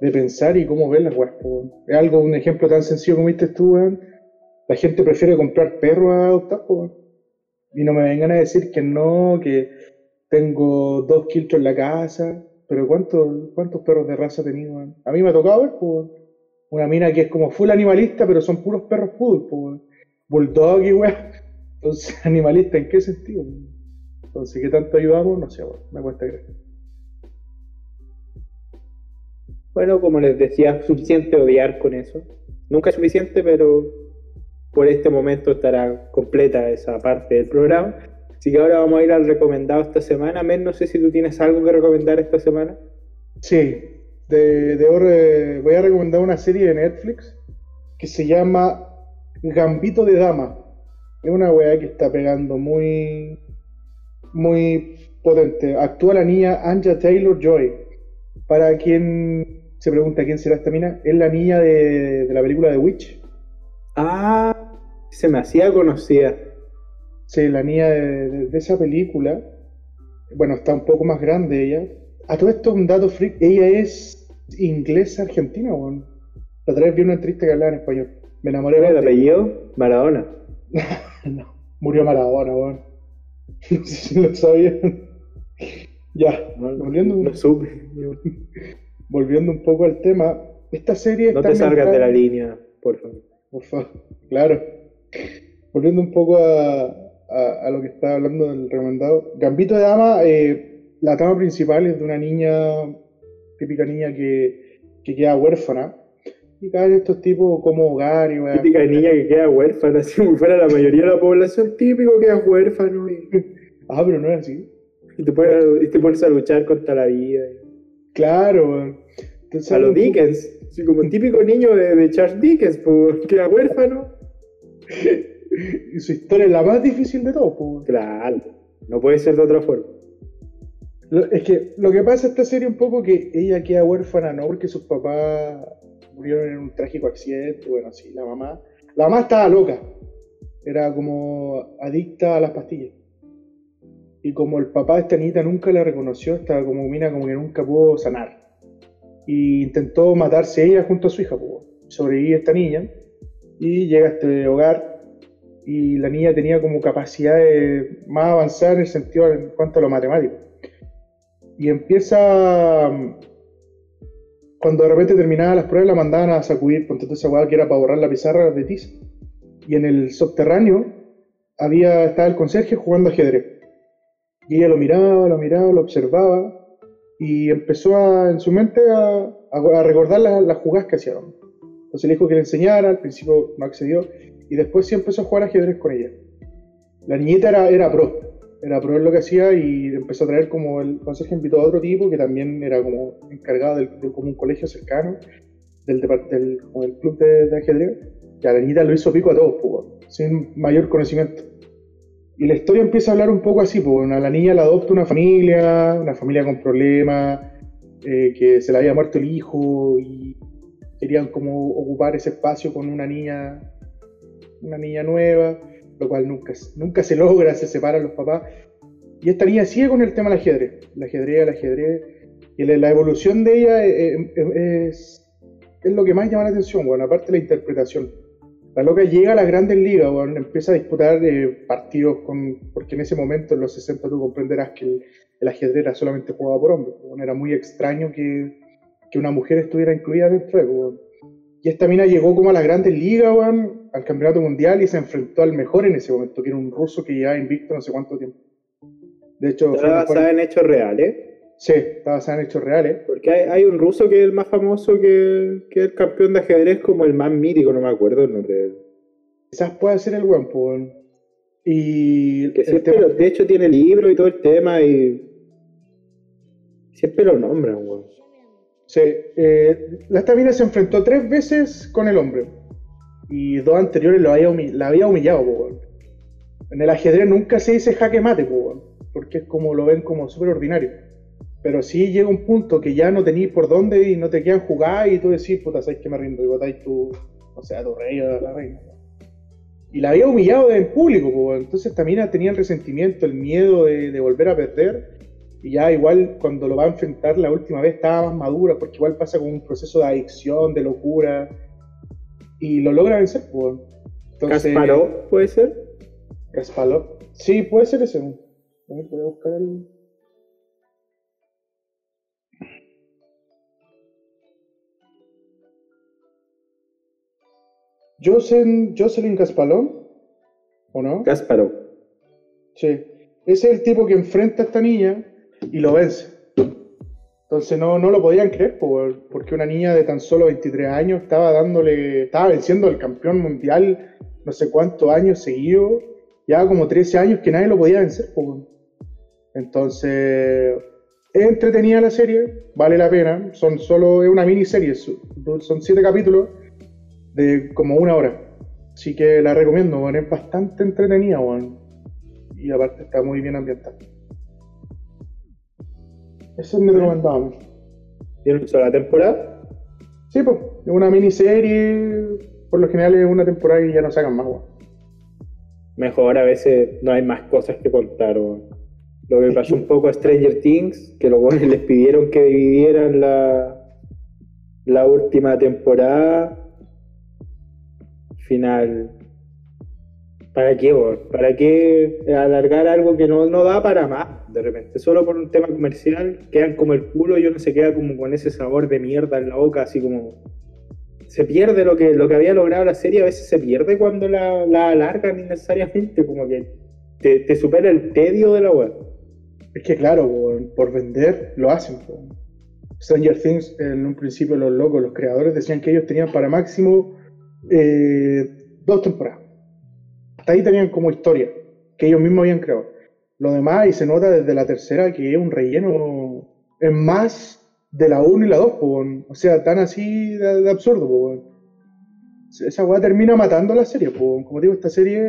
de pensar y cómo ves las weas. Es algo, un ejemplo tan sencillo como viste tú, weón. La gente prefiere comprar perros a adoptar, weón. Y no me vengan a decir que no, que tengo dos quiltros en la casa. Pero ¿cuántos, cuántos perros de raza tenía, weón? A mí me ha tocado ver, weón. Una mina que es como full animalista, pero son puros perros poodle, po, weón. Bulldog y. Entonces, [LAUGHS] ¿animalista en qué sentido? Entonces, ¿qué tanto ayudamos? No sé, weón. Me cuesta creer. Bueno, como les decía, suficiente odiar con eso. Nunca es suficiente, pero por este momento estará completa esa parte del programa. Así que ahora vamos a ir al recomendado esta semana. Men, no sé si tú tienes algo que recomendar esta semana. Sí, de, de eh, voy a recomendar una serie de Netflix que se llama Gambito de Dama. Es una weá que está pegando muy, muy potente. Actúa la niña Anja Taylor Joy. Para quien se pregunta quién será esta mina, es la niña de, de la película The Witch. Ah, se me hacía conocida. Sí, la niña de, de- de esa película. Bueno, está un poco más grande ella. A todo esto, un dato freak. Ella es inglesa argentina, weón. La otra vez vi una entrevista que hablaba en español. Me enamoré ¿Cuál es de el apellido? Maradona. [LAUGHS] No, murió Maradona, weón. [LAUGHS] No sé si lo sabían. [LAUGHS] ya, No, volviendo, no supe. volviendo un poco al tema. Esta serie No está te salgas de la línea, por favor. Por favor, claro. Volviendo un poco a, a- a lo que estaba hablando del recomendado. Gambito de Dama, eh, la trama principal es de una niña, típica niña que, que queda huérfana. Y caen estos tipos como hogar y weá. Típica niña que queda huérfana, [LAUGHS] si fuera la mayoría de la población, típico que es huérfano y, [LAUGHS] Ah, pero no es así. y te, pones, y te pones a luchar contra la vida. Claro. Entonces, A los Dickens, así como el típico niño de, de Charles Dickens, pues, que era huérfano. [LAUGHS] Y [LAUGHS] su historia es la más difícil de todo, pues. Claro, no puede ser de otra forma. Lo- Es que lo que pasa esta serie un poco que ella queda huérfana, no porque sus papás murieron en un trágico accidente, bueno, sí, la mamá. La mamá estaba loca, era como adicta a las pastillas. Y como el papá de esta niñita nunca la reconoció, estaba como mina como que nunca pudo sanar. Y intentó matarse ella junto a su hija, pues. Sobrevive esta niña y llega a este hogar y la niña tenía como capacidades más avanzadas en el sentido en cuanto a lo matemático. Y empieza mm, cuando de repente terminaba las pruebas la mandaban a sacudir ponte tú esa que era para borrar la pizarra de tiza. Y en el subterráneo había estaba el conserje jugando ajedrez. Y ella lo miraba lo miraba lo observaba y empezó en su mente a recordar las, las jugadas que hacían entonces le dijo que le enseñara al principio no accedió y después sí empezó a jugar ajedrez con ella. La niñita era, era pro. Era pro en lo que hacía y empezó a traer como el consejo invitó a otro tipo que también era como encargado del, de como un colegio cercano del, del, club de, ajedrez. Y a la niñita lo hizo pico a todos sin mayor conocimiento. Y la historia empieza a hablar un poco así pues, a la niña la adopta una familia una familia con problemas eh, que se le había muerto el hijo y querían como ocupar ese espacio con una niña una niña nueva lo cual nunca, nunca se logra, se separan los papás. Y esta niña sigue con el tema del ajedrez, el ajedrez, el ajedrez, y la, evolución de ella eh, eh, es, es lo que más llama la atención, bueno, aparte de la interpretación. La loca llega a las grandes ligas, bueno, empieza a disputar eh, partidos con, porque en ese momento, en los 60, tú comprenderás que el, el ajedrez era solamente jugado por hombres, bueno, era muy extraño que, que una mujer estuviera incluida dentro de bueno. Y esta mina llegó como a las grandes ligas, weón, al campeonato mundial y se enfrentó al mejor en ese momento, que era un ruso que llevaba invicto no sé cuánto tiempo. De hecho, una- basada en hechos reales. sí, está basada en hechos reales. Porque hay, hay un ruso que es el más famoso que, que el campeón de ajedrez, como el más mítico, no me acuerdo el nombre de él. Quizás pueda ser el weón, pues. Y Que siempre, tema- de hecho, tiene libro y todo el tema y. Siempre lo nombran, weón. Sí, eh, la esta mina se enfrentó tres veces con el hombre. Y dos anteriores lo había la había humillado, po. En el ajedrez nunca se dice jaque mate, po, porque es como lo ven como súper ordinario. Pero sí llega un punto que ya no tenéis por dónde y no te quedan jugar y tú decís, puta, sabes que me rindo y votáis tu, o sea, tu rey o la reina. Y la había humillado en público, po, entonces mina tenía el resentimiento, el miedo de, de volver a perder. Y ya igual cuando lo va a enfrentar la última vez estaba más madura, porque igual pasa con un proceso de adicción, de locura. Y lo logra vencer, pues. Entonces, Kasparov, ¿puede ser? Kasparov. Sí, puede ser ese. A ver, voy a buscar el. Jocelyn, Jocelyn Kasparov, ¿o no? Kasparov. Sí. Ese es el tipo que enfrenta a esta niña y lo vence. Entonces no, no lo podían creer, por- porque una niña de tan solo 23 años estaba dándole, estaba venciendo al campeón mundial no sé cuántos años seguidos, ya como 13 años que nadie lo podía vencer. Entonces, es entretenida la serie, vale la pena, son solo, es una miniserie, son 7 capítulos de como una hora. Así que la recomiendo, es bastante entretenida, weón. Y aparte está muy bien ambientada. Ese es mi recomendado. weón. ¿Tiene una sola temporada? Sí, pues, es una miniserie, por lo general es una temporada y ya no sacan más, weón. Mejor, a veces no hay más cosas que contar, weón. Lo que pasó un poco a Stranger Things, que los weones les pidieron que dividieran la, la última temporada. Final. ¿Para qué, weón? ¿Para qué alargar algo que no, no da para más? De repente, solo por un tema comercial, quedan como el culo y uno se queda como con ese sabor de mierda en la boca, así como. Se pierde lo que, lo que había logrado la serie, a veces se pierde cuando la, la alargan innecesariamente, como que te, supera el tedio de la web. Es que claro, weón, por vender lo hacen. Stranger Things, en un principio los locos, los creadores decían que ellos tenían para máximo eh, dos temporadas. Hasta ahí tenían como historia, que ellos mismos habían creado. Lo demás, y se nota desde la tercera que es un relleno, es más de la 1 y la 2, o sea, tan así de, de absurdo. po. Esa weá termina matando la serie. po. Como digo, esta serie,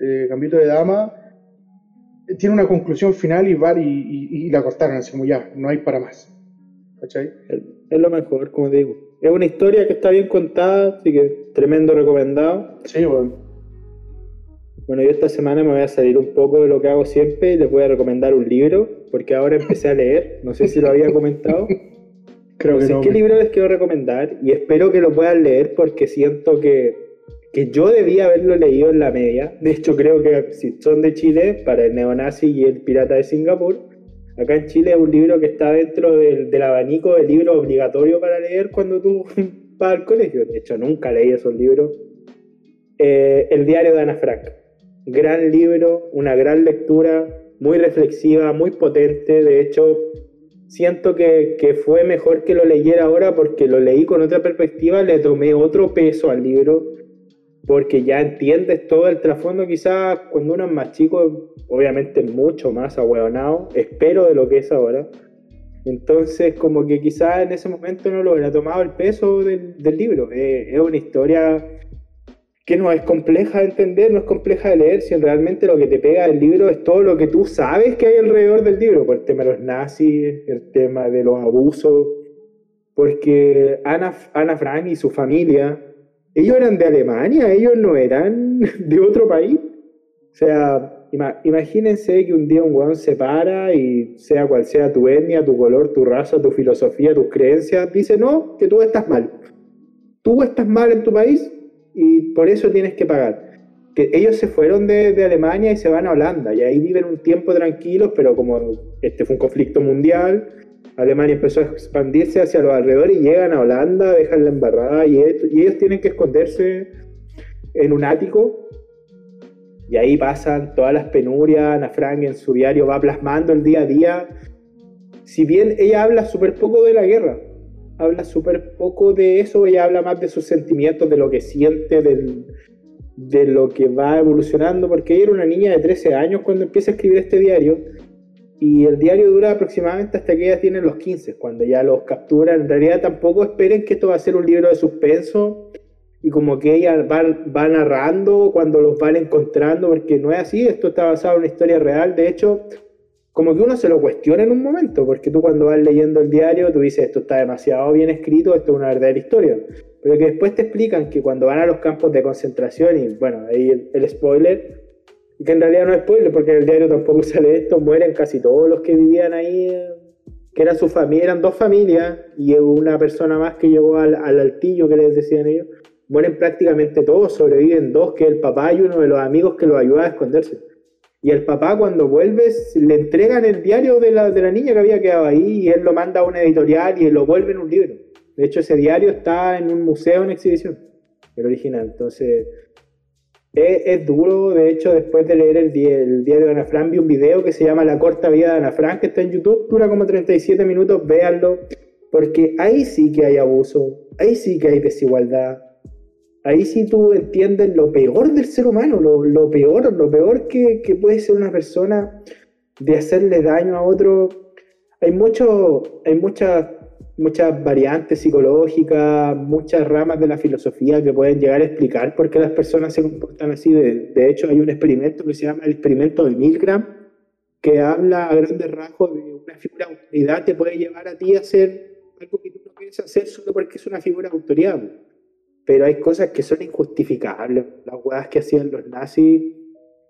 eh, Gambito de Dama, tiene una conclusión final y, va- y, y- y la cortaron, así como ya, no hay para más. ¿Cachai? Es es lo mejor, como te digo. Es una historia que está bien contada, así que tremendo recomendado. Sí, bueno. Bueno, yo esta semana me voy a salir un poco de lo que hago siempre y les voy a recomendar un libro, porque ahora empecé a leer, no sé si lo había comentado. [LAUGHS] Creo No que no. qué libro les quiero recomendar y espero que lo puedan leer porque siento que, que yo debía haberlo leído en la media. De hecho, creo que si son de Chile, para el neonazi y el pirata de Singapur, acá en Chile es un libro que está dentro del, del abanico de libros obligatorio para leer cuando tú [LAUGHS] vas al colegio. De hecho, nunca leí esos libros. Eh, el diario de Ana Frank. Gran libro, una gran lectura, muy reflexiva, muy potente. De hecho, siento que, que fue mejor que lo leyera ahora porque lo leí con otra perspectiva, le tomé otro peso al libro, porque ya entiendes todo el trasfondo, quizás cuando uno es más chico, obviamente mucho más ahueonado, espero de lo que es ahora. Entonces, como que quizás en ese momento no lo hubiera tomado el peso del, del libro. Eh, es una historia que no es compleja de entender, no es compleja de leer, si realmente lo que te pega del libro es todo lo que tú sabes que hay alrededor del libro, por el tema de los nazis, el tema de los abusos, porque Ana, Ana Frank y su familia, ellos eran de Alemania, ellos no eran [LAUGHS] de otro país. O sea, ima- imagínense que un día un weón se para y sea cual sea tu etnia, tu color, tu raza, tu filosofía, tus creencias, dice no, que tú estás mal. Tú estás mal en tu país y por eso tienes que pagar. Que ellos se fueron de, de Alemania y se van a Holanda y ahí viven un tiempo tranquilos, pero como este fue un conflicto mundial, Alemania empezó a expandirse hacia los alrededores y llegan a Holanda, dejan la embarrada y, y ellos tienen que esconderse en un ático Y ahí pasan todas las penurias, Ana Frank en su diario va plasmando el día a día. Si bien ella habla súper poco de la guerra, habla súper poco de eso, ella habla más de sus sentimientos, de lo que siente, de lo que va evolucionando, porque ella era una niña de 13 años cuando empieza a escribir este diario, y el diario dura aproximadamente hasta que ella tiene los 15, cuando ya los capturan. En realidad tampoco esperen que esto va a ser un libro de suspenso, y como que ella va, va narrando cuando los van encontrando, porque no es así, esto está basado en una historia real, de hecho, como que uno se lo cuestiona en un momento, porque tú cuando vas leyendo el diario, tú dices, esto está demasiado bien escrito, esto es una verdadera historia, pero que después te explican que cuando van a los campos de concentración, y bueno, ahí el, el spoiler, que en realidad no es spoiler, porque en el diario tampoco [LAUGHS] sale esto, mueren casi todos los que vivían ahí, que eran su familia, eran dos familias, y una persona más que llegó al, al altillo que les decían ellos, mueren prácticamente todos, sobreviven dos, que es el papá y uno de los amigos que los ayuda a esconderse. Y el papá cuando vuelve le entregan el diario de la, de la niña que había quedado ahí y él lo manda a una editorial y lo vuelve en un libro. De hecho, ese diario está en un museo en exhibición, el original. Entonces, es, es duro. De hecho, después de leer el, el diario de Ana Fran, vi un video que se llama La corta vida de Ana Fran, que está en YouTube, dura como 37 minutos, véanlo, porque ahí sí que hay abuso, ahí sí que hay desigualdad. Ahí sí tú entiendes lo peor del ser humano, lo, peor, lo peor que, que puede ser una persona de hacerle daño a otro. Hay mucho, hay muchas, muchas variantes psicológicas, muchas ramas de la filosofía que pueden llegar a explicar por qué las personas se comportan así. De, hecho, hay un experimento que se llama el experimento de Milgram, que habla a grandes rasgos de una figura de autoridad que puede llevar a ti a hacer algo que tú no quieres hacer solo porque es una figura de autoridad. Pero hay cosas que son injustificables. Las hueás que hacían los nazis,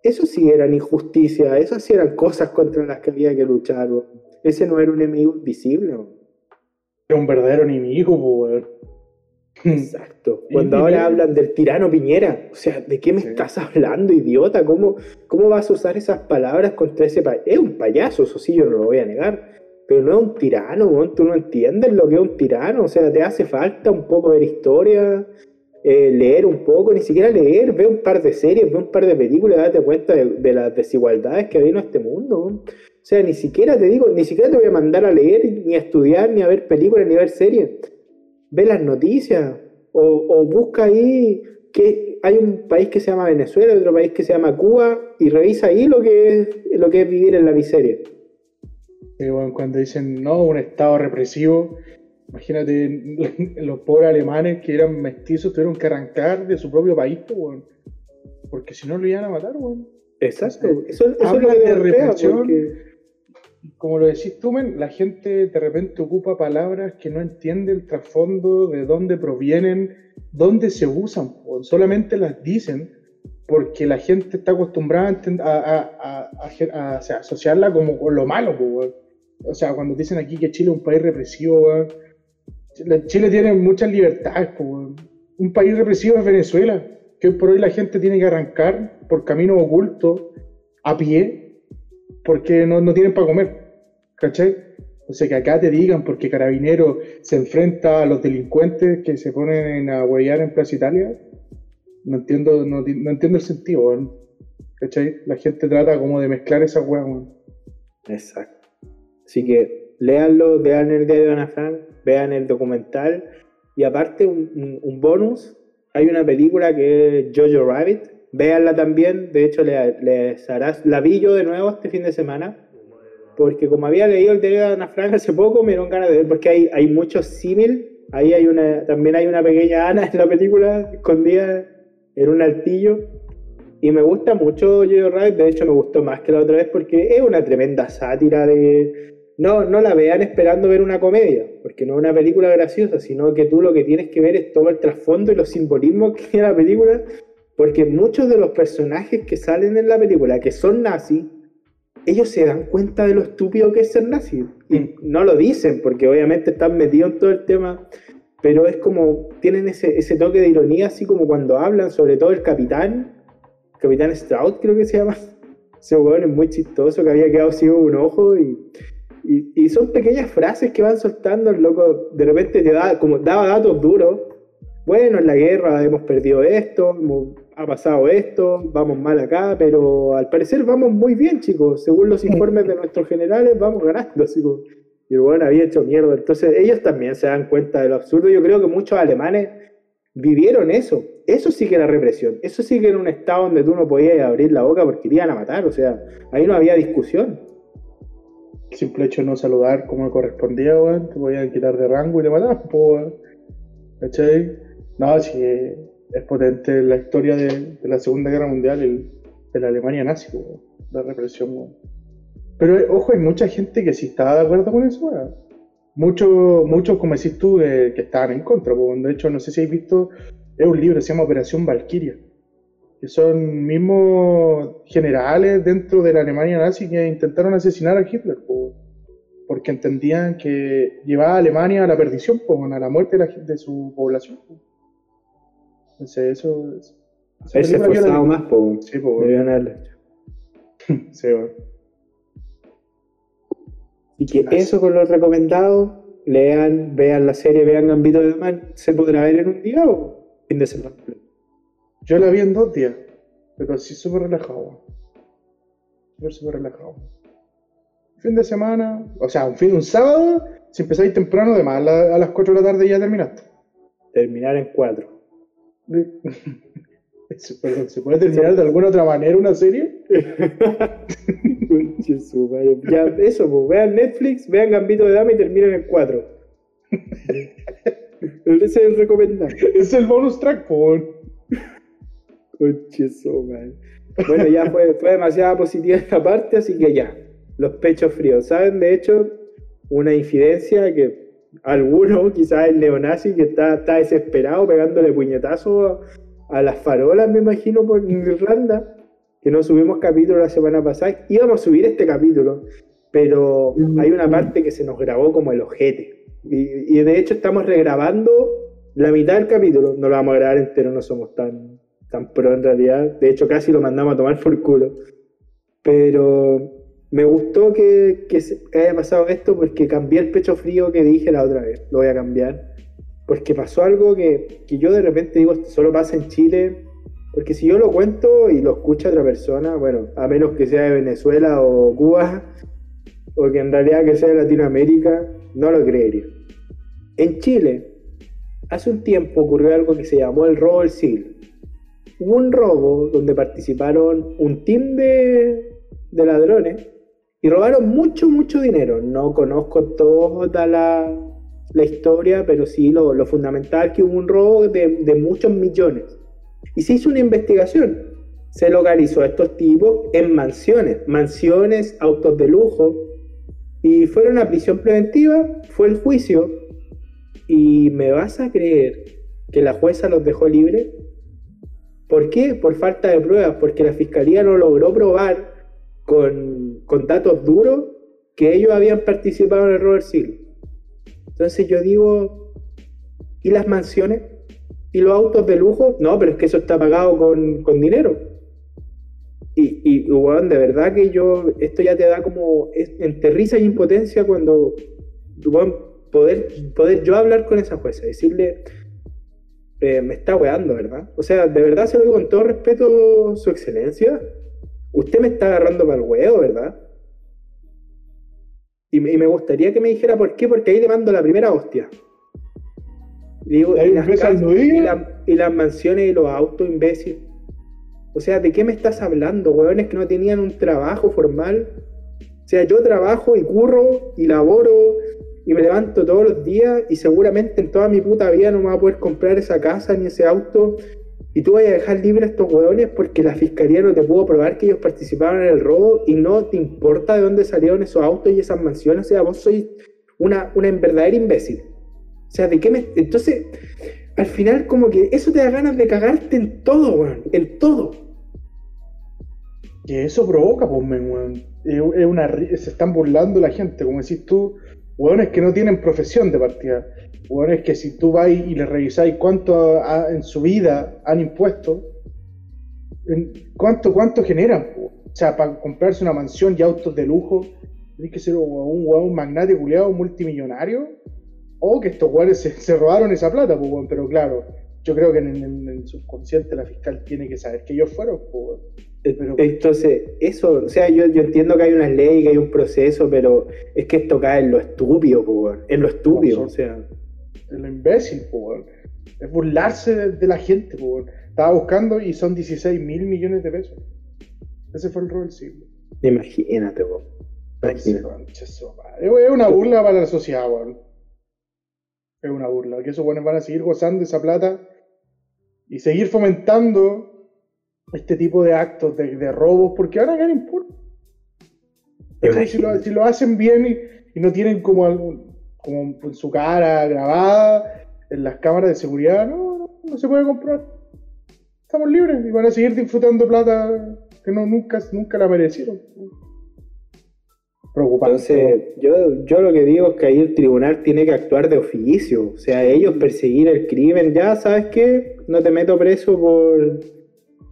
eso sí eran injusticia, eso sí eran cosas contra las que había que luchar. Ese no era un enemigo invisible. Es un verdadero enemigo, weón. Exacto. Cuando ahora hablan del tirano Piñera, o sea, ¿de qué me Sí. estás hablando, idiota? ¿Cómo, ¿Cómo vas a usar esas palabras contra ese país? Es un payaso, eso sí, yo no lo voy a negar. Pero no es un tirano, tú no entiendes lo que es un tirano. O sea, te hace falta un poco ver historia, eh, leer un poco, ni siquiera leer, ve un par de series, ve un par de películas, date cuenta de, las desigualdades que hay en este mundo. O sea, ni siquiera te digo, ni siquiera te voy a mandar a leer, ni a estudiar, ni a ver películas, ni a ver series ve las noticias o, o busca ahí que hay un país que se llama Venezuela, otro país que se llama Cuba y revisa ahí lo que es, lo que es vivir en la miseria. Cuando dicen, no, un estado represivo, imagínate [LAUGHS] los pobres alemanes que eran mestizos tuvieron que arrancar de su propio país, weón. porque si no lo iban a matar, weón. Exacto. Eso, eso es lo de represión. porque- Como lo decís tú, men, la gente de repente ocupa palabras que no entiende el trasfondo, de dónde provienen, dónde se usan, solamente las dicen porque la gente está acostumbrada a, a- asociarla como con lo malo, weón. O sea, cuando dicen aquí que Chile es un país represivo, Chile, tiene muchas libertades. Un país represivo es Venezuela, que hoy por hoy la gente tiene que arrancar por caminos ocultos, a pie, porque no, no tienen para comer. ¿Cachai? O sea, que acá te digan, porque Carabinero se enfrenta a los delincuentes que se ponen a huellar en Plaza Italia, no entiendo, no, ti- no entiendo el sentido, weón. ¿Cachai? La gente trata como de mezclar esas weas. Exacto. Así que léanlo, vean el diario de Ana Frank, vean el documental. Y aparte un, un- un bonus, hay una película que es Jojo Rabbit, véanla también, de hecho le- les harás, la vi yo de nuevo este fin de semana, porque como había leído el diario de Ana Frank hace poco, me dieron ganas de ver, porque hay, hay muchos símil, ahí hay una, también hay una pequeña Ana en la película, escondida en un altillo, y me gusta mucho Jojo Rabbit, de hecho me gustó más que la otra vez porque es una tremenda sátira de... No, no la vean esperando ver una comedia, porque no es una película graciosa, sino que tú lo que tienes que ver es todo el trasfondo y los simbolismos que tiene la película, porque muchos de los personajes que salen en la película, que son nazis, ellos se dan cuenta de lo estúpido que es ser nazi. Y no lo dicen, porque obviamente están metidos en todo el tema, pero es como, tienen ese, ese toque de ironía, así como cuando hablan, sobre todo el capitán, Capitán Stroud creo que se llama. [LAUGHS] Ese weón es muy chistoso, que había quedado ciego un ojo y, y, y son pequeñas frases que van soltando el loco. De repente te como daba datos duros. Bueno, en la guerra hemos perdido esto, hemos- ha pasado esto, vamos mal acá, pero al parecer vamos muy bien, chicos. Según los informes de nuestros generales, vamos ganando, como- Y el weón había hecho mierda. Entonces, ellos también se dan cuenta de lo absurdo. Yo creo que muchos alemanes vivieron eso. Eso sí que era represión. Eso sí que era un estado donde tú no podías abrir la boca porque te iban a matar. O sea, ahí no había discusión. Simple hecho de no saludar como correspondía, weón, te podían quitar de rango y te mataban, weón. ¿Cachai? No, sí, eh, es potente la historia de, de la Segunda Guerra Mundial, el, de la Alemania nazi, weón. La represión, weón. Pero, eh, ojo, hay mucha gente que sí estaba de acuerdo con eso, weón. Muchos, muchos, como decís tú, eh, que estaban en contra, weón. De hecho, no sé si habéis visto, es un libro, se llama Operación Valkyria. Que son mismos generales dentro de la Alemania nazi que intentaron asesinar a Hitler, po, porque entendían que llevaba a Alemania a la perdición, po, a la muerte de, la gen- de su población. po. Entonces, eso. es- esa Haberse esforzado más, po. Sí, po, Debían haberlo hecho. [LAUGHS] sí. Y que eso con los recomendados, lean, vean la serie, vean Gambito de Dama, ¿se podrá ver en un día o fin de semana? Yo la vi en dos días, pero sí súper relajado. Súper, súper relajado. Fin de semana, o sea, un fin, un sábado, si empezáis temprano, de más a, la- a las 4 de la tarde ya terminaste. Terminar en cuatro. [LAUGHS] Se- Perdón, ¿se puede terminar de alguna otra manera una serie? [LAUGHS] Ya, eso, pues, vean Netflix, vean Gambito de Dama y terminen en cuatro. [LAUGHS] Ese es el recomendado. Es el bonus track, por. Bueno, ya fue, fue demasiado positiva esta parte, así que ya. Los pechos fríos. ¿Saben? De hecho, una infidencia que alguno, [LAUGHS] quizás el neonazi, que está, está desesperado pegándole puñetazos a, a las farolas, me imagino, por Irlanda, que no subimos capítulo la semana pasada. Íbamos a subir este capítulo, pero hay una parte que se nos grabó como el ojete. Y, y de hecho estamos regrabando la mitad del capítulo. No lo vamos a grabar entero, no somos tan, tan pro en realidad. De hecho, casi lo mandamos a tomar por culo. Pero me gustó que, que haya pasado esto porque cambié el pecho frío que dije la otra vez. Lo voy a cambiar. Porque pasó algo que, que yo de repente digo, solo pasa en Chile. Porque si yo lo cuento y lo escucha otra persona, bueno, a menos que sea de Venezuela o Cuba, o que en realidad que sea de Latinoamérica, no lo creería. En Chile, hace un tiempo ocurrió algo que se llamó el robo del siglo. Hubo un robo donde participaron un team de, ladrones y robaron mucho, mucho dinero. No conozco toda la, la historia, pero sí lo, lo fundamental que hubo un robo de, de muchos millones. Y se hizo una investigación. Se localizó a estos tipos en mansiones, mansiones, autos de lujo, y fueron a prisión preventiva, fue el juicio, y me vas a creer que la jueza los dejó libres. ¿Por qué? Por falta de pruebas, porque la fiscalía no logró probar con, con datos duros que ellos habían participado en el del siglo. Entonces yo digo, ¿y las mansiones? ¿Y los autos de lujo? No, pero es que eso está pagado con, con dinero. Y, y weón, de verdad que yo, esto ya te da como risa y impotencia cuando, weón, poder, poder yo hablar con esa jueza, decirle, eh, me está weando, ¿verdad? O sea, de verdad se lo digo con todo respeto, su excelencia, usted me está agarrando para el huevo, ¿verdad? Y, me- y me gustaría que me dijera por qué, porque ahí le mando la primera hostia. Y digo, y las, casas- y la- y las mansiones y los autos, imbécil. O sea, ¿de qué me estás hablando, weones que no tenían un trabajo formal? O sea, yo trabajo y curro y laboro y me levanto todos los días y seguramente en toda mi puta vida no me voy a poder comprar esa casa ni ese auto y tú vas a dejar libre a estos weones porque la fiscalía no te pudo probar que ellos participaron en el robo y no te importa de dónde salieron esos autos y esas mansiones. O sea, vos sois una, una verdadera imbécil. O sea, ¿de qué me...? Entonces, al final como que eso te da ganas de cagarte en todo, weón. En todo. Y eso provoca, pues, weón. Es una, se están burlando la gente, como decís tú, weones que no tienen profesión de partida. Weones que si tú vais y les revisáis cuánto ha- en su vida han impuesto, cuánto, cuánto generan. O sea, para comprarse una mansión y autos de lujo, tienes que ser un weón magnate culiado multimillonario. O que estos weones se, robaron esa plata. Pero claro, yo creo que en, el subconsciente la fiscal tiene que saber que ellos fueron, Entonces, eso, o sea, yo, yo entiendo que hay una ley, que hay un proceso, pero es que esto cae en lo estúpido, po, weón, en lo estúpido, o sea, Es lo imbécil, po, weón. Es burlarse de, de la gente, po, weón. Estaba buscando y son 16 mil millones de pesos. Ese fue el robo del siglo. imagínate, po. Imagínate. Concha su madre. Es una burla para la sociedad, weón. Es una burla. Que esos buenos van a seguir gozando esa plata y seguir fomentando este tipo de actos de, de robos, porque ahora qué le importa. Si lo, si lo hacen bien y, y no tienen como algún, como en su cara grabada en las cámaras de seguridad, no, no, no se puede comprar. Estamos libres y van a seguir disfrutando plata que no nunca, nunca la merecieron. Preocupante. Entonces, yo, yo lo que digo es que ahí el tribunal tiene que actuar de oficio. O sea, ellos perseguir el crimen, ya, ¿sabes qué? No te meto preso por,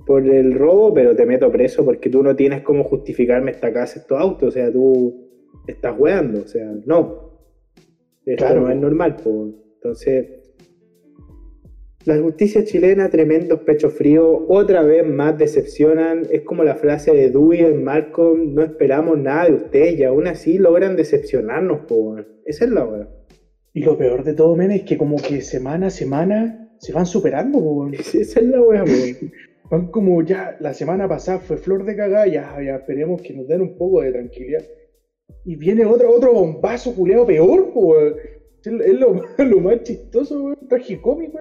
por el robo, pero te meto preso porque tú no tienes cómo justificarme esta casa, estos autos. O sea, tú estás weando. O sea, no. Esto Claro. no es normal. po. Entonces, la justicia chilena, tremendos pechos fríos, otra vez más decepcionan. Es como la frase de Dewey en Malcolm: no esperamos nada de ustedes y aún así logran decepcionarnos. po, weón. Esa es la weá. Y lo peor de todo, men, es que como que semana a semana se van superando, po. [LAUGHS] Esa es la weá. Van como ya, la semana pasada fue flor de cagada, ya, ya esperemos que nos den un poco de tranquilidad. Y viene otro, otro bombazo culeado peor, weón. Es, lo, [LAUGHS] lo más chistoso, weón, tragicómico.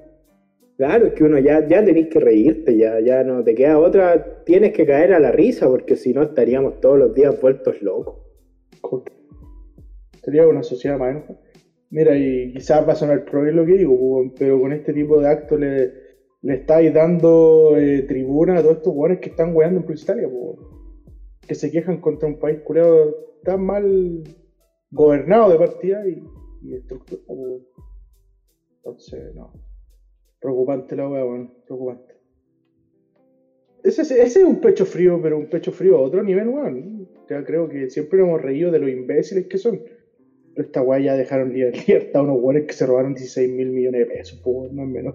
Claro, es que uno ya, ya tenés que reírte, ya, ya no te queda otra, tienes que caer a la risa, porque si no estaríamos todos los días vueltos locos. Sería una sociedad más. Mira, y quizás va a sonar pro lo que digo, pero con este tipo de actos le, le estáis dando eh, tribuna a todos estos weones que están weando en weón. que se quejan contra un país culeado tan mal gobernado de partida y, y estructurado. po. Entonces, no. Preocupante la weá, weón. Preocupante. Ese, es- ese es un pecho frío, pero un pecho frío a otro nivel, weón. Ya creo que siempre hemos reído de los imbéciles que son. Pero esta weá ya dejaron liber- [LAUGHS] libertad a unos weones que se robaron 16 mil millones de pesos, pues, no es menos.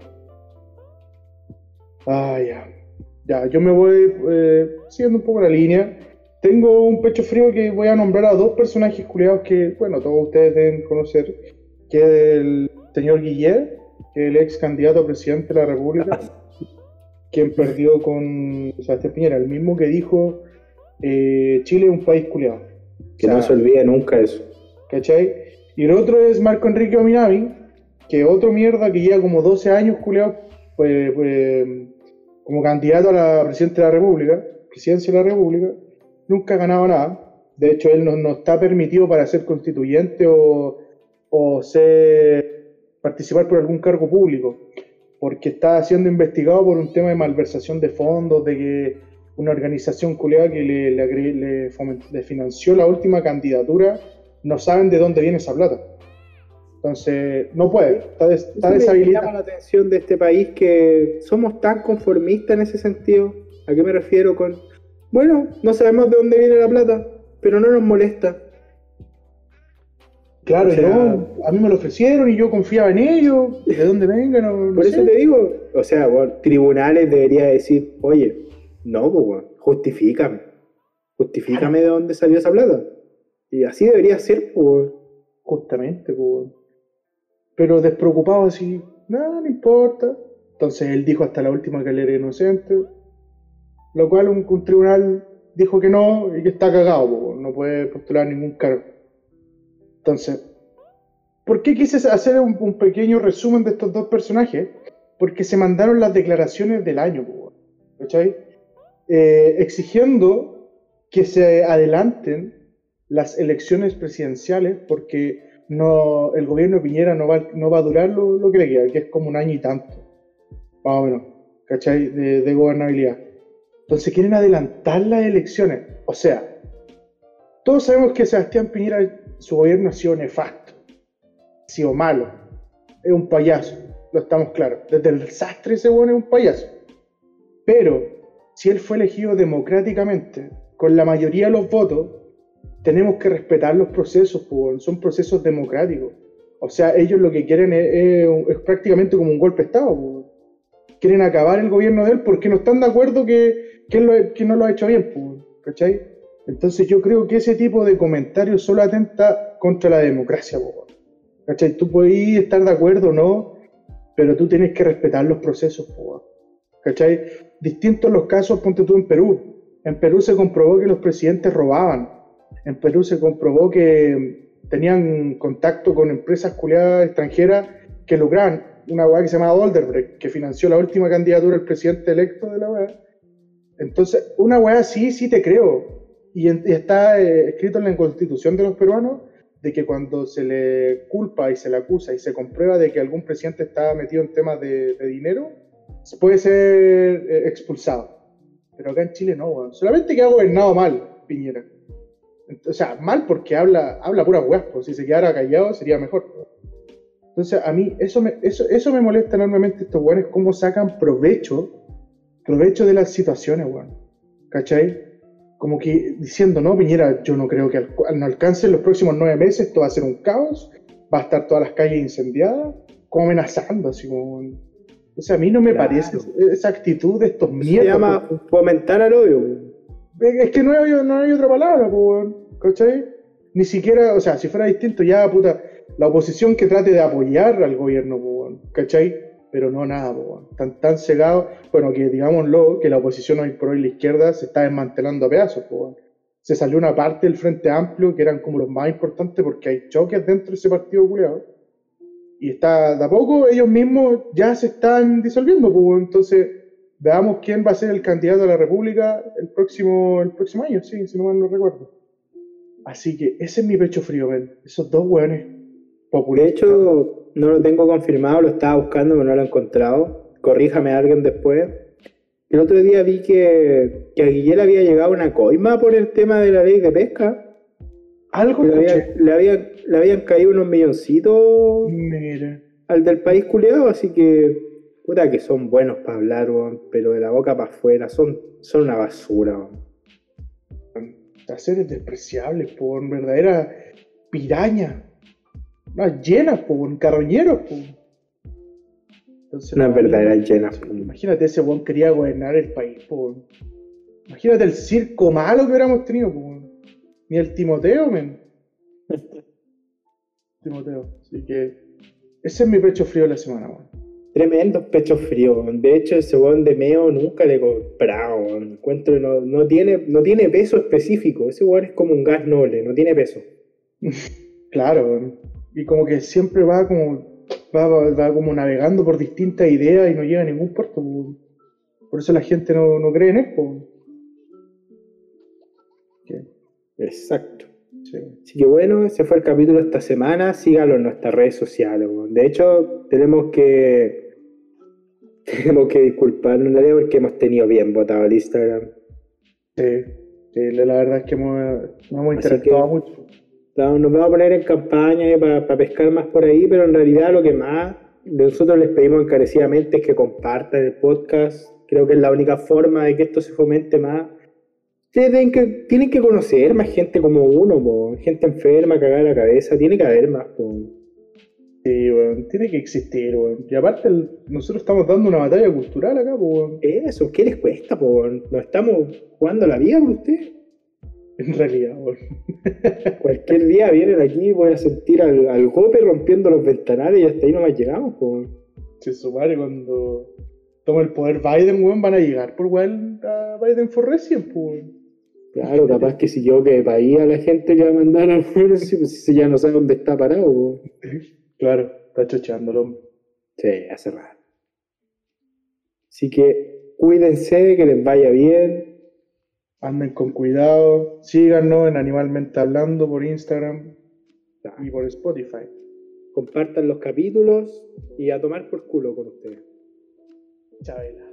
Ah, ya. Ya, yo me voy eh, siguiendo un poco la línea. Tengo un pecho frío que voy a nombrar a dos personajes culiados que, bueno, todos ustedes deben conocer, que es el señor Guillet, que es el ex candidato a presidente de la República, [LAUGHS] quien perdió con Sebastián Piñera, el mismo que dijo eh, Chile es un país culiado. Que no se olvide nunca eso. ¿Cachai? Y el otro es Marco Enrique Ominami, que otro mierda que lleva como 12 años, culiado, pues, pues, como candidato a la presidenta de la República, presidencia de la República, nunca ha ganado nada. De hecho, él no, está permitido para ser constituyente o, o ser, participar por algún cargo público, porque está siendo investigado por un tema de malversación de fondos, de que una organización culeada que le, le financió la última candidatura no saben de dónde viene esa plata. Entonces, no puede, está, des- está me llama deshabilitado. la atención de este país que somos tan conformistas en ese sentido. ¿A qué me refiero con, bueno, no sabemos de dónde viene la plata, pero no nos molesta? Claro, o sea- yo- a mí me lo ofrecieron y yo confiaba en ellos, de dónde vengan, no, no Por eso te digo, o sea, bueno, tribunales debería decir, oye, no, pues, justifícame, justifícame de dónde salió esa plata. Y así debería ser, pues. Justamente, pues. Pero despreocupado así, nada, no importa. Entonces él dijo hasta la última que él era inocente, lo cual un, un tribunal dijo que no y que está cagado, weón, no puede postular ningún cargo. Entonces, ¿por qué quise hacer un, un pequeño resumen de estos dos personajes? Porque se mandaron las declaraciones del año, weón, ¿cachai? Eh, exigiendo que se adelanten las elecciones presidenciales porque no, el gobierno de Piñera no va, a durar lo, lo que le queda, que es como un año y tanto, más o menos, ¿cachai? De, de gobernabilidad. Entonces quieren adelantar las elecciones. O sea, todos sabemos que Sebastián Piñera, su gobierno ha sido nefasto, ha sido malo, es un payaso, lo estamos claros. Desde el desastre ese bueno es un payaso. Pero si él fue elegido democráticamente, con la mayoría de los votos, tenemos que respetar los procesos, son procesos democráticos. O sea, ellos lo que quieren es, es- es prácticamente como un golpe de Estado. quieren acabar el gobierno de él porque no están de acuerdo que, que, lo- que no lo ha hecho bien, pues, ¿cachai? Entonces yo creo que ese tipo de comentarios solo atenta contra la democracia, po, ¿cachai? Tú puedes estar de acuerdo o no, pero tú tienes que respetar los procesos, ¿cachai? Distintos los casos, ponte tú en Perú. En Perú se comprobó que los presidentes robaban. En Perú se comprobó que tenían contacto con empresas culiadas extranjeras que lucraban. Una weá que se llamaba Olderbrecht, que financió la última candidatura del presidente electo de la weá. Entonces, una weá así sí te creo. Y, en- y está eh, escrito en la constitución de los peruanos de que cuando se le culpa y se le acusa y se comprueba de que algún presidente está metido en temas de, de dinero, se puede ser eh, expulsado. Pero acá en Chile no, weón. Solamente que ha gobernado mal, Piñera. O sea, mal porque habla, habla pura weas, pues si se quedara callado sería mejor. Entonces, a mí eso me, eso, eso me molesta enormemente estos weones, cómo sacan provecho, provecho de las situaciones, weón. ¿Cachai? Como que diciendo, no, Piñera, yo no creo que al, al- no alcance en los próximos nueve meses, esto va a ser un caos, va a estar todas las calles incendiadas, como amenazando, así como... O sea, a mí no me Claro. parece esa actitud de estos Se mierdas. llama fomentar al odio. Es que no hay, no hay otra palabra, weón, ¿cachai? Ni siquiera, o sea, si fuera distinto, ya, puta, la oposición que trate de apoyar al gobierno, ¿cachai? Pero no nada. Están tan cegados, bueno, que digámoslo, que la oposición hoy por hoy, la izquierda, se está desmantelando a pedazos, weón. Se salió una parte del Frente Amplio, que eran como los más importantes, porque hay choques dentro de ese partido culiado. Y está, de a poco, ellos mismos ya se están disolviendo, weón. entonces veamos quién va a ser el candidato a la República el próximo, el próximo año, sí, si no mal no recuerdo. Así que ese es mi pecho frío, ven. Esos dos hueones De populistas. hecho, no lo tengo confirmado, lo estaba buscando, pero no lo he encontrado. Corríjame a alguien después. El otro día vi que, que a Guillén había llegado una coima por el tema de la ley de pesca. algo Le, había- le habían, le habían caído unos milloncitos Mira. al del país culeado, así que, puta que son buenos para hablar, pero de la boca para afuera son, son una basura. Seres despreciables, por verdadera piraña. Unas llenas, por carroñeros, po. Entonces, Unas no, verdaderas llenas. Sí, Imagínate, ese weón quería gobernar el país, po. Imagínate el circo malo que hubiéramos tenido, po. Ni el Timoteo, men. [LAUGHS] Timoteo. Así que ese es mi pecho frío de la semana. Tremendos pechos fríos. weón. De hecho, ese weón de Meo nunca le he comprado. Encuentro no, no, tiene, no tiene peso específico. Ese weón es como un gas noble, no tiene peso. [LAUGHS] Claro, y como que siempre va como va, va- va como navegando por distintas ideas y no llega a ningún puerto. po. Por eso la gente no, no cree en po. Que- Exacto. sí. Así que bueno, ese fue el capítulo de esta semana. Síganlo en nuestras redes sociales. De hecho, tenemos que [LAUGHS] tenemos que disculparnos en realidad porque hemos tenido bien votado el Instagram. Sí, sí, la verdad es que hemos, no hemos interactuado que- mucho. Claro, Nos vamos a poner en campaña para pescar más por ahí, pero en realidad lo que más nosotros les pedimos encarecidamente es que compartan el podcast. Creo que es la única forma de que esto se fomente más. Ustedes tienen que, tienen que conocer más gente como uno, po. gente enferma, cagada la cabeza. Tiene que haber más. po. Sí, weón, tiene que existir, weón. Y aparte, el- nosotros estamos dando una batalla cultural acá, weón. Eso, ¿qué les cuesta? Po? ¿No estamos jugando la vida por ustedes? En realidad, weón. [LAUGHS] Cualquier día vienen aquí y voy a sentir al, al golpe rompiendo los ventanales y hasta ahí nomás llegamos. Po. Se sumare cuando toma el poder Biden, weón, van a llegar por weón a Biden for Resident, weón. Claro, capaz que si yo que país a la gente que va a mandar al si pues, si ya no sabe dónde está parado. po. [LAUGHS] Claro, está chocheando el hombre. Sí, hace rato. Así que cuídense, que les vaya bien. Anden con cuidado. Síganos en Animalmente Hablando por Instagram y por Spotify. Compartan los capítulos y a tomar por culo con ustedes. Chabela.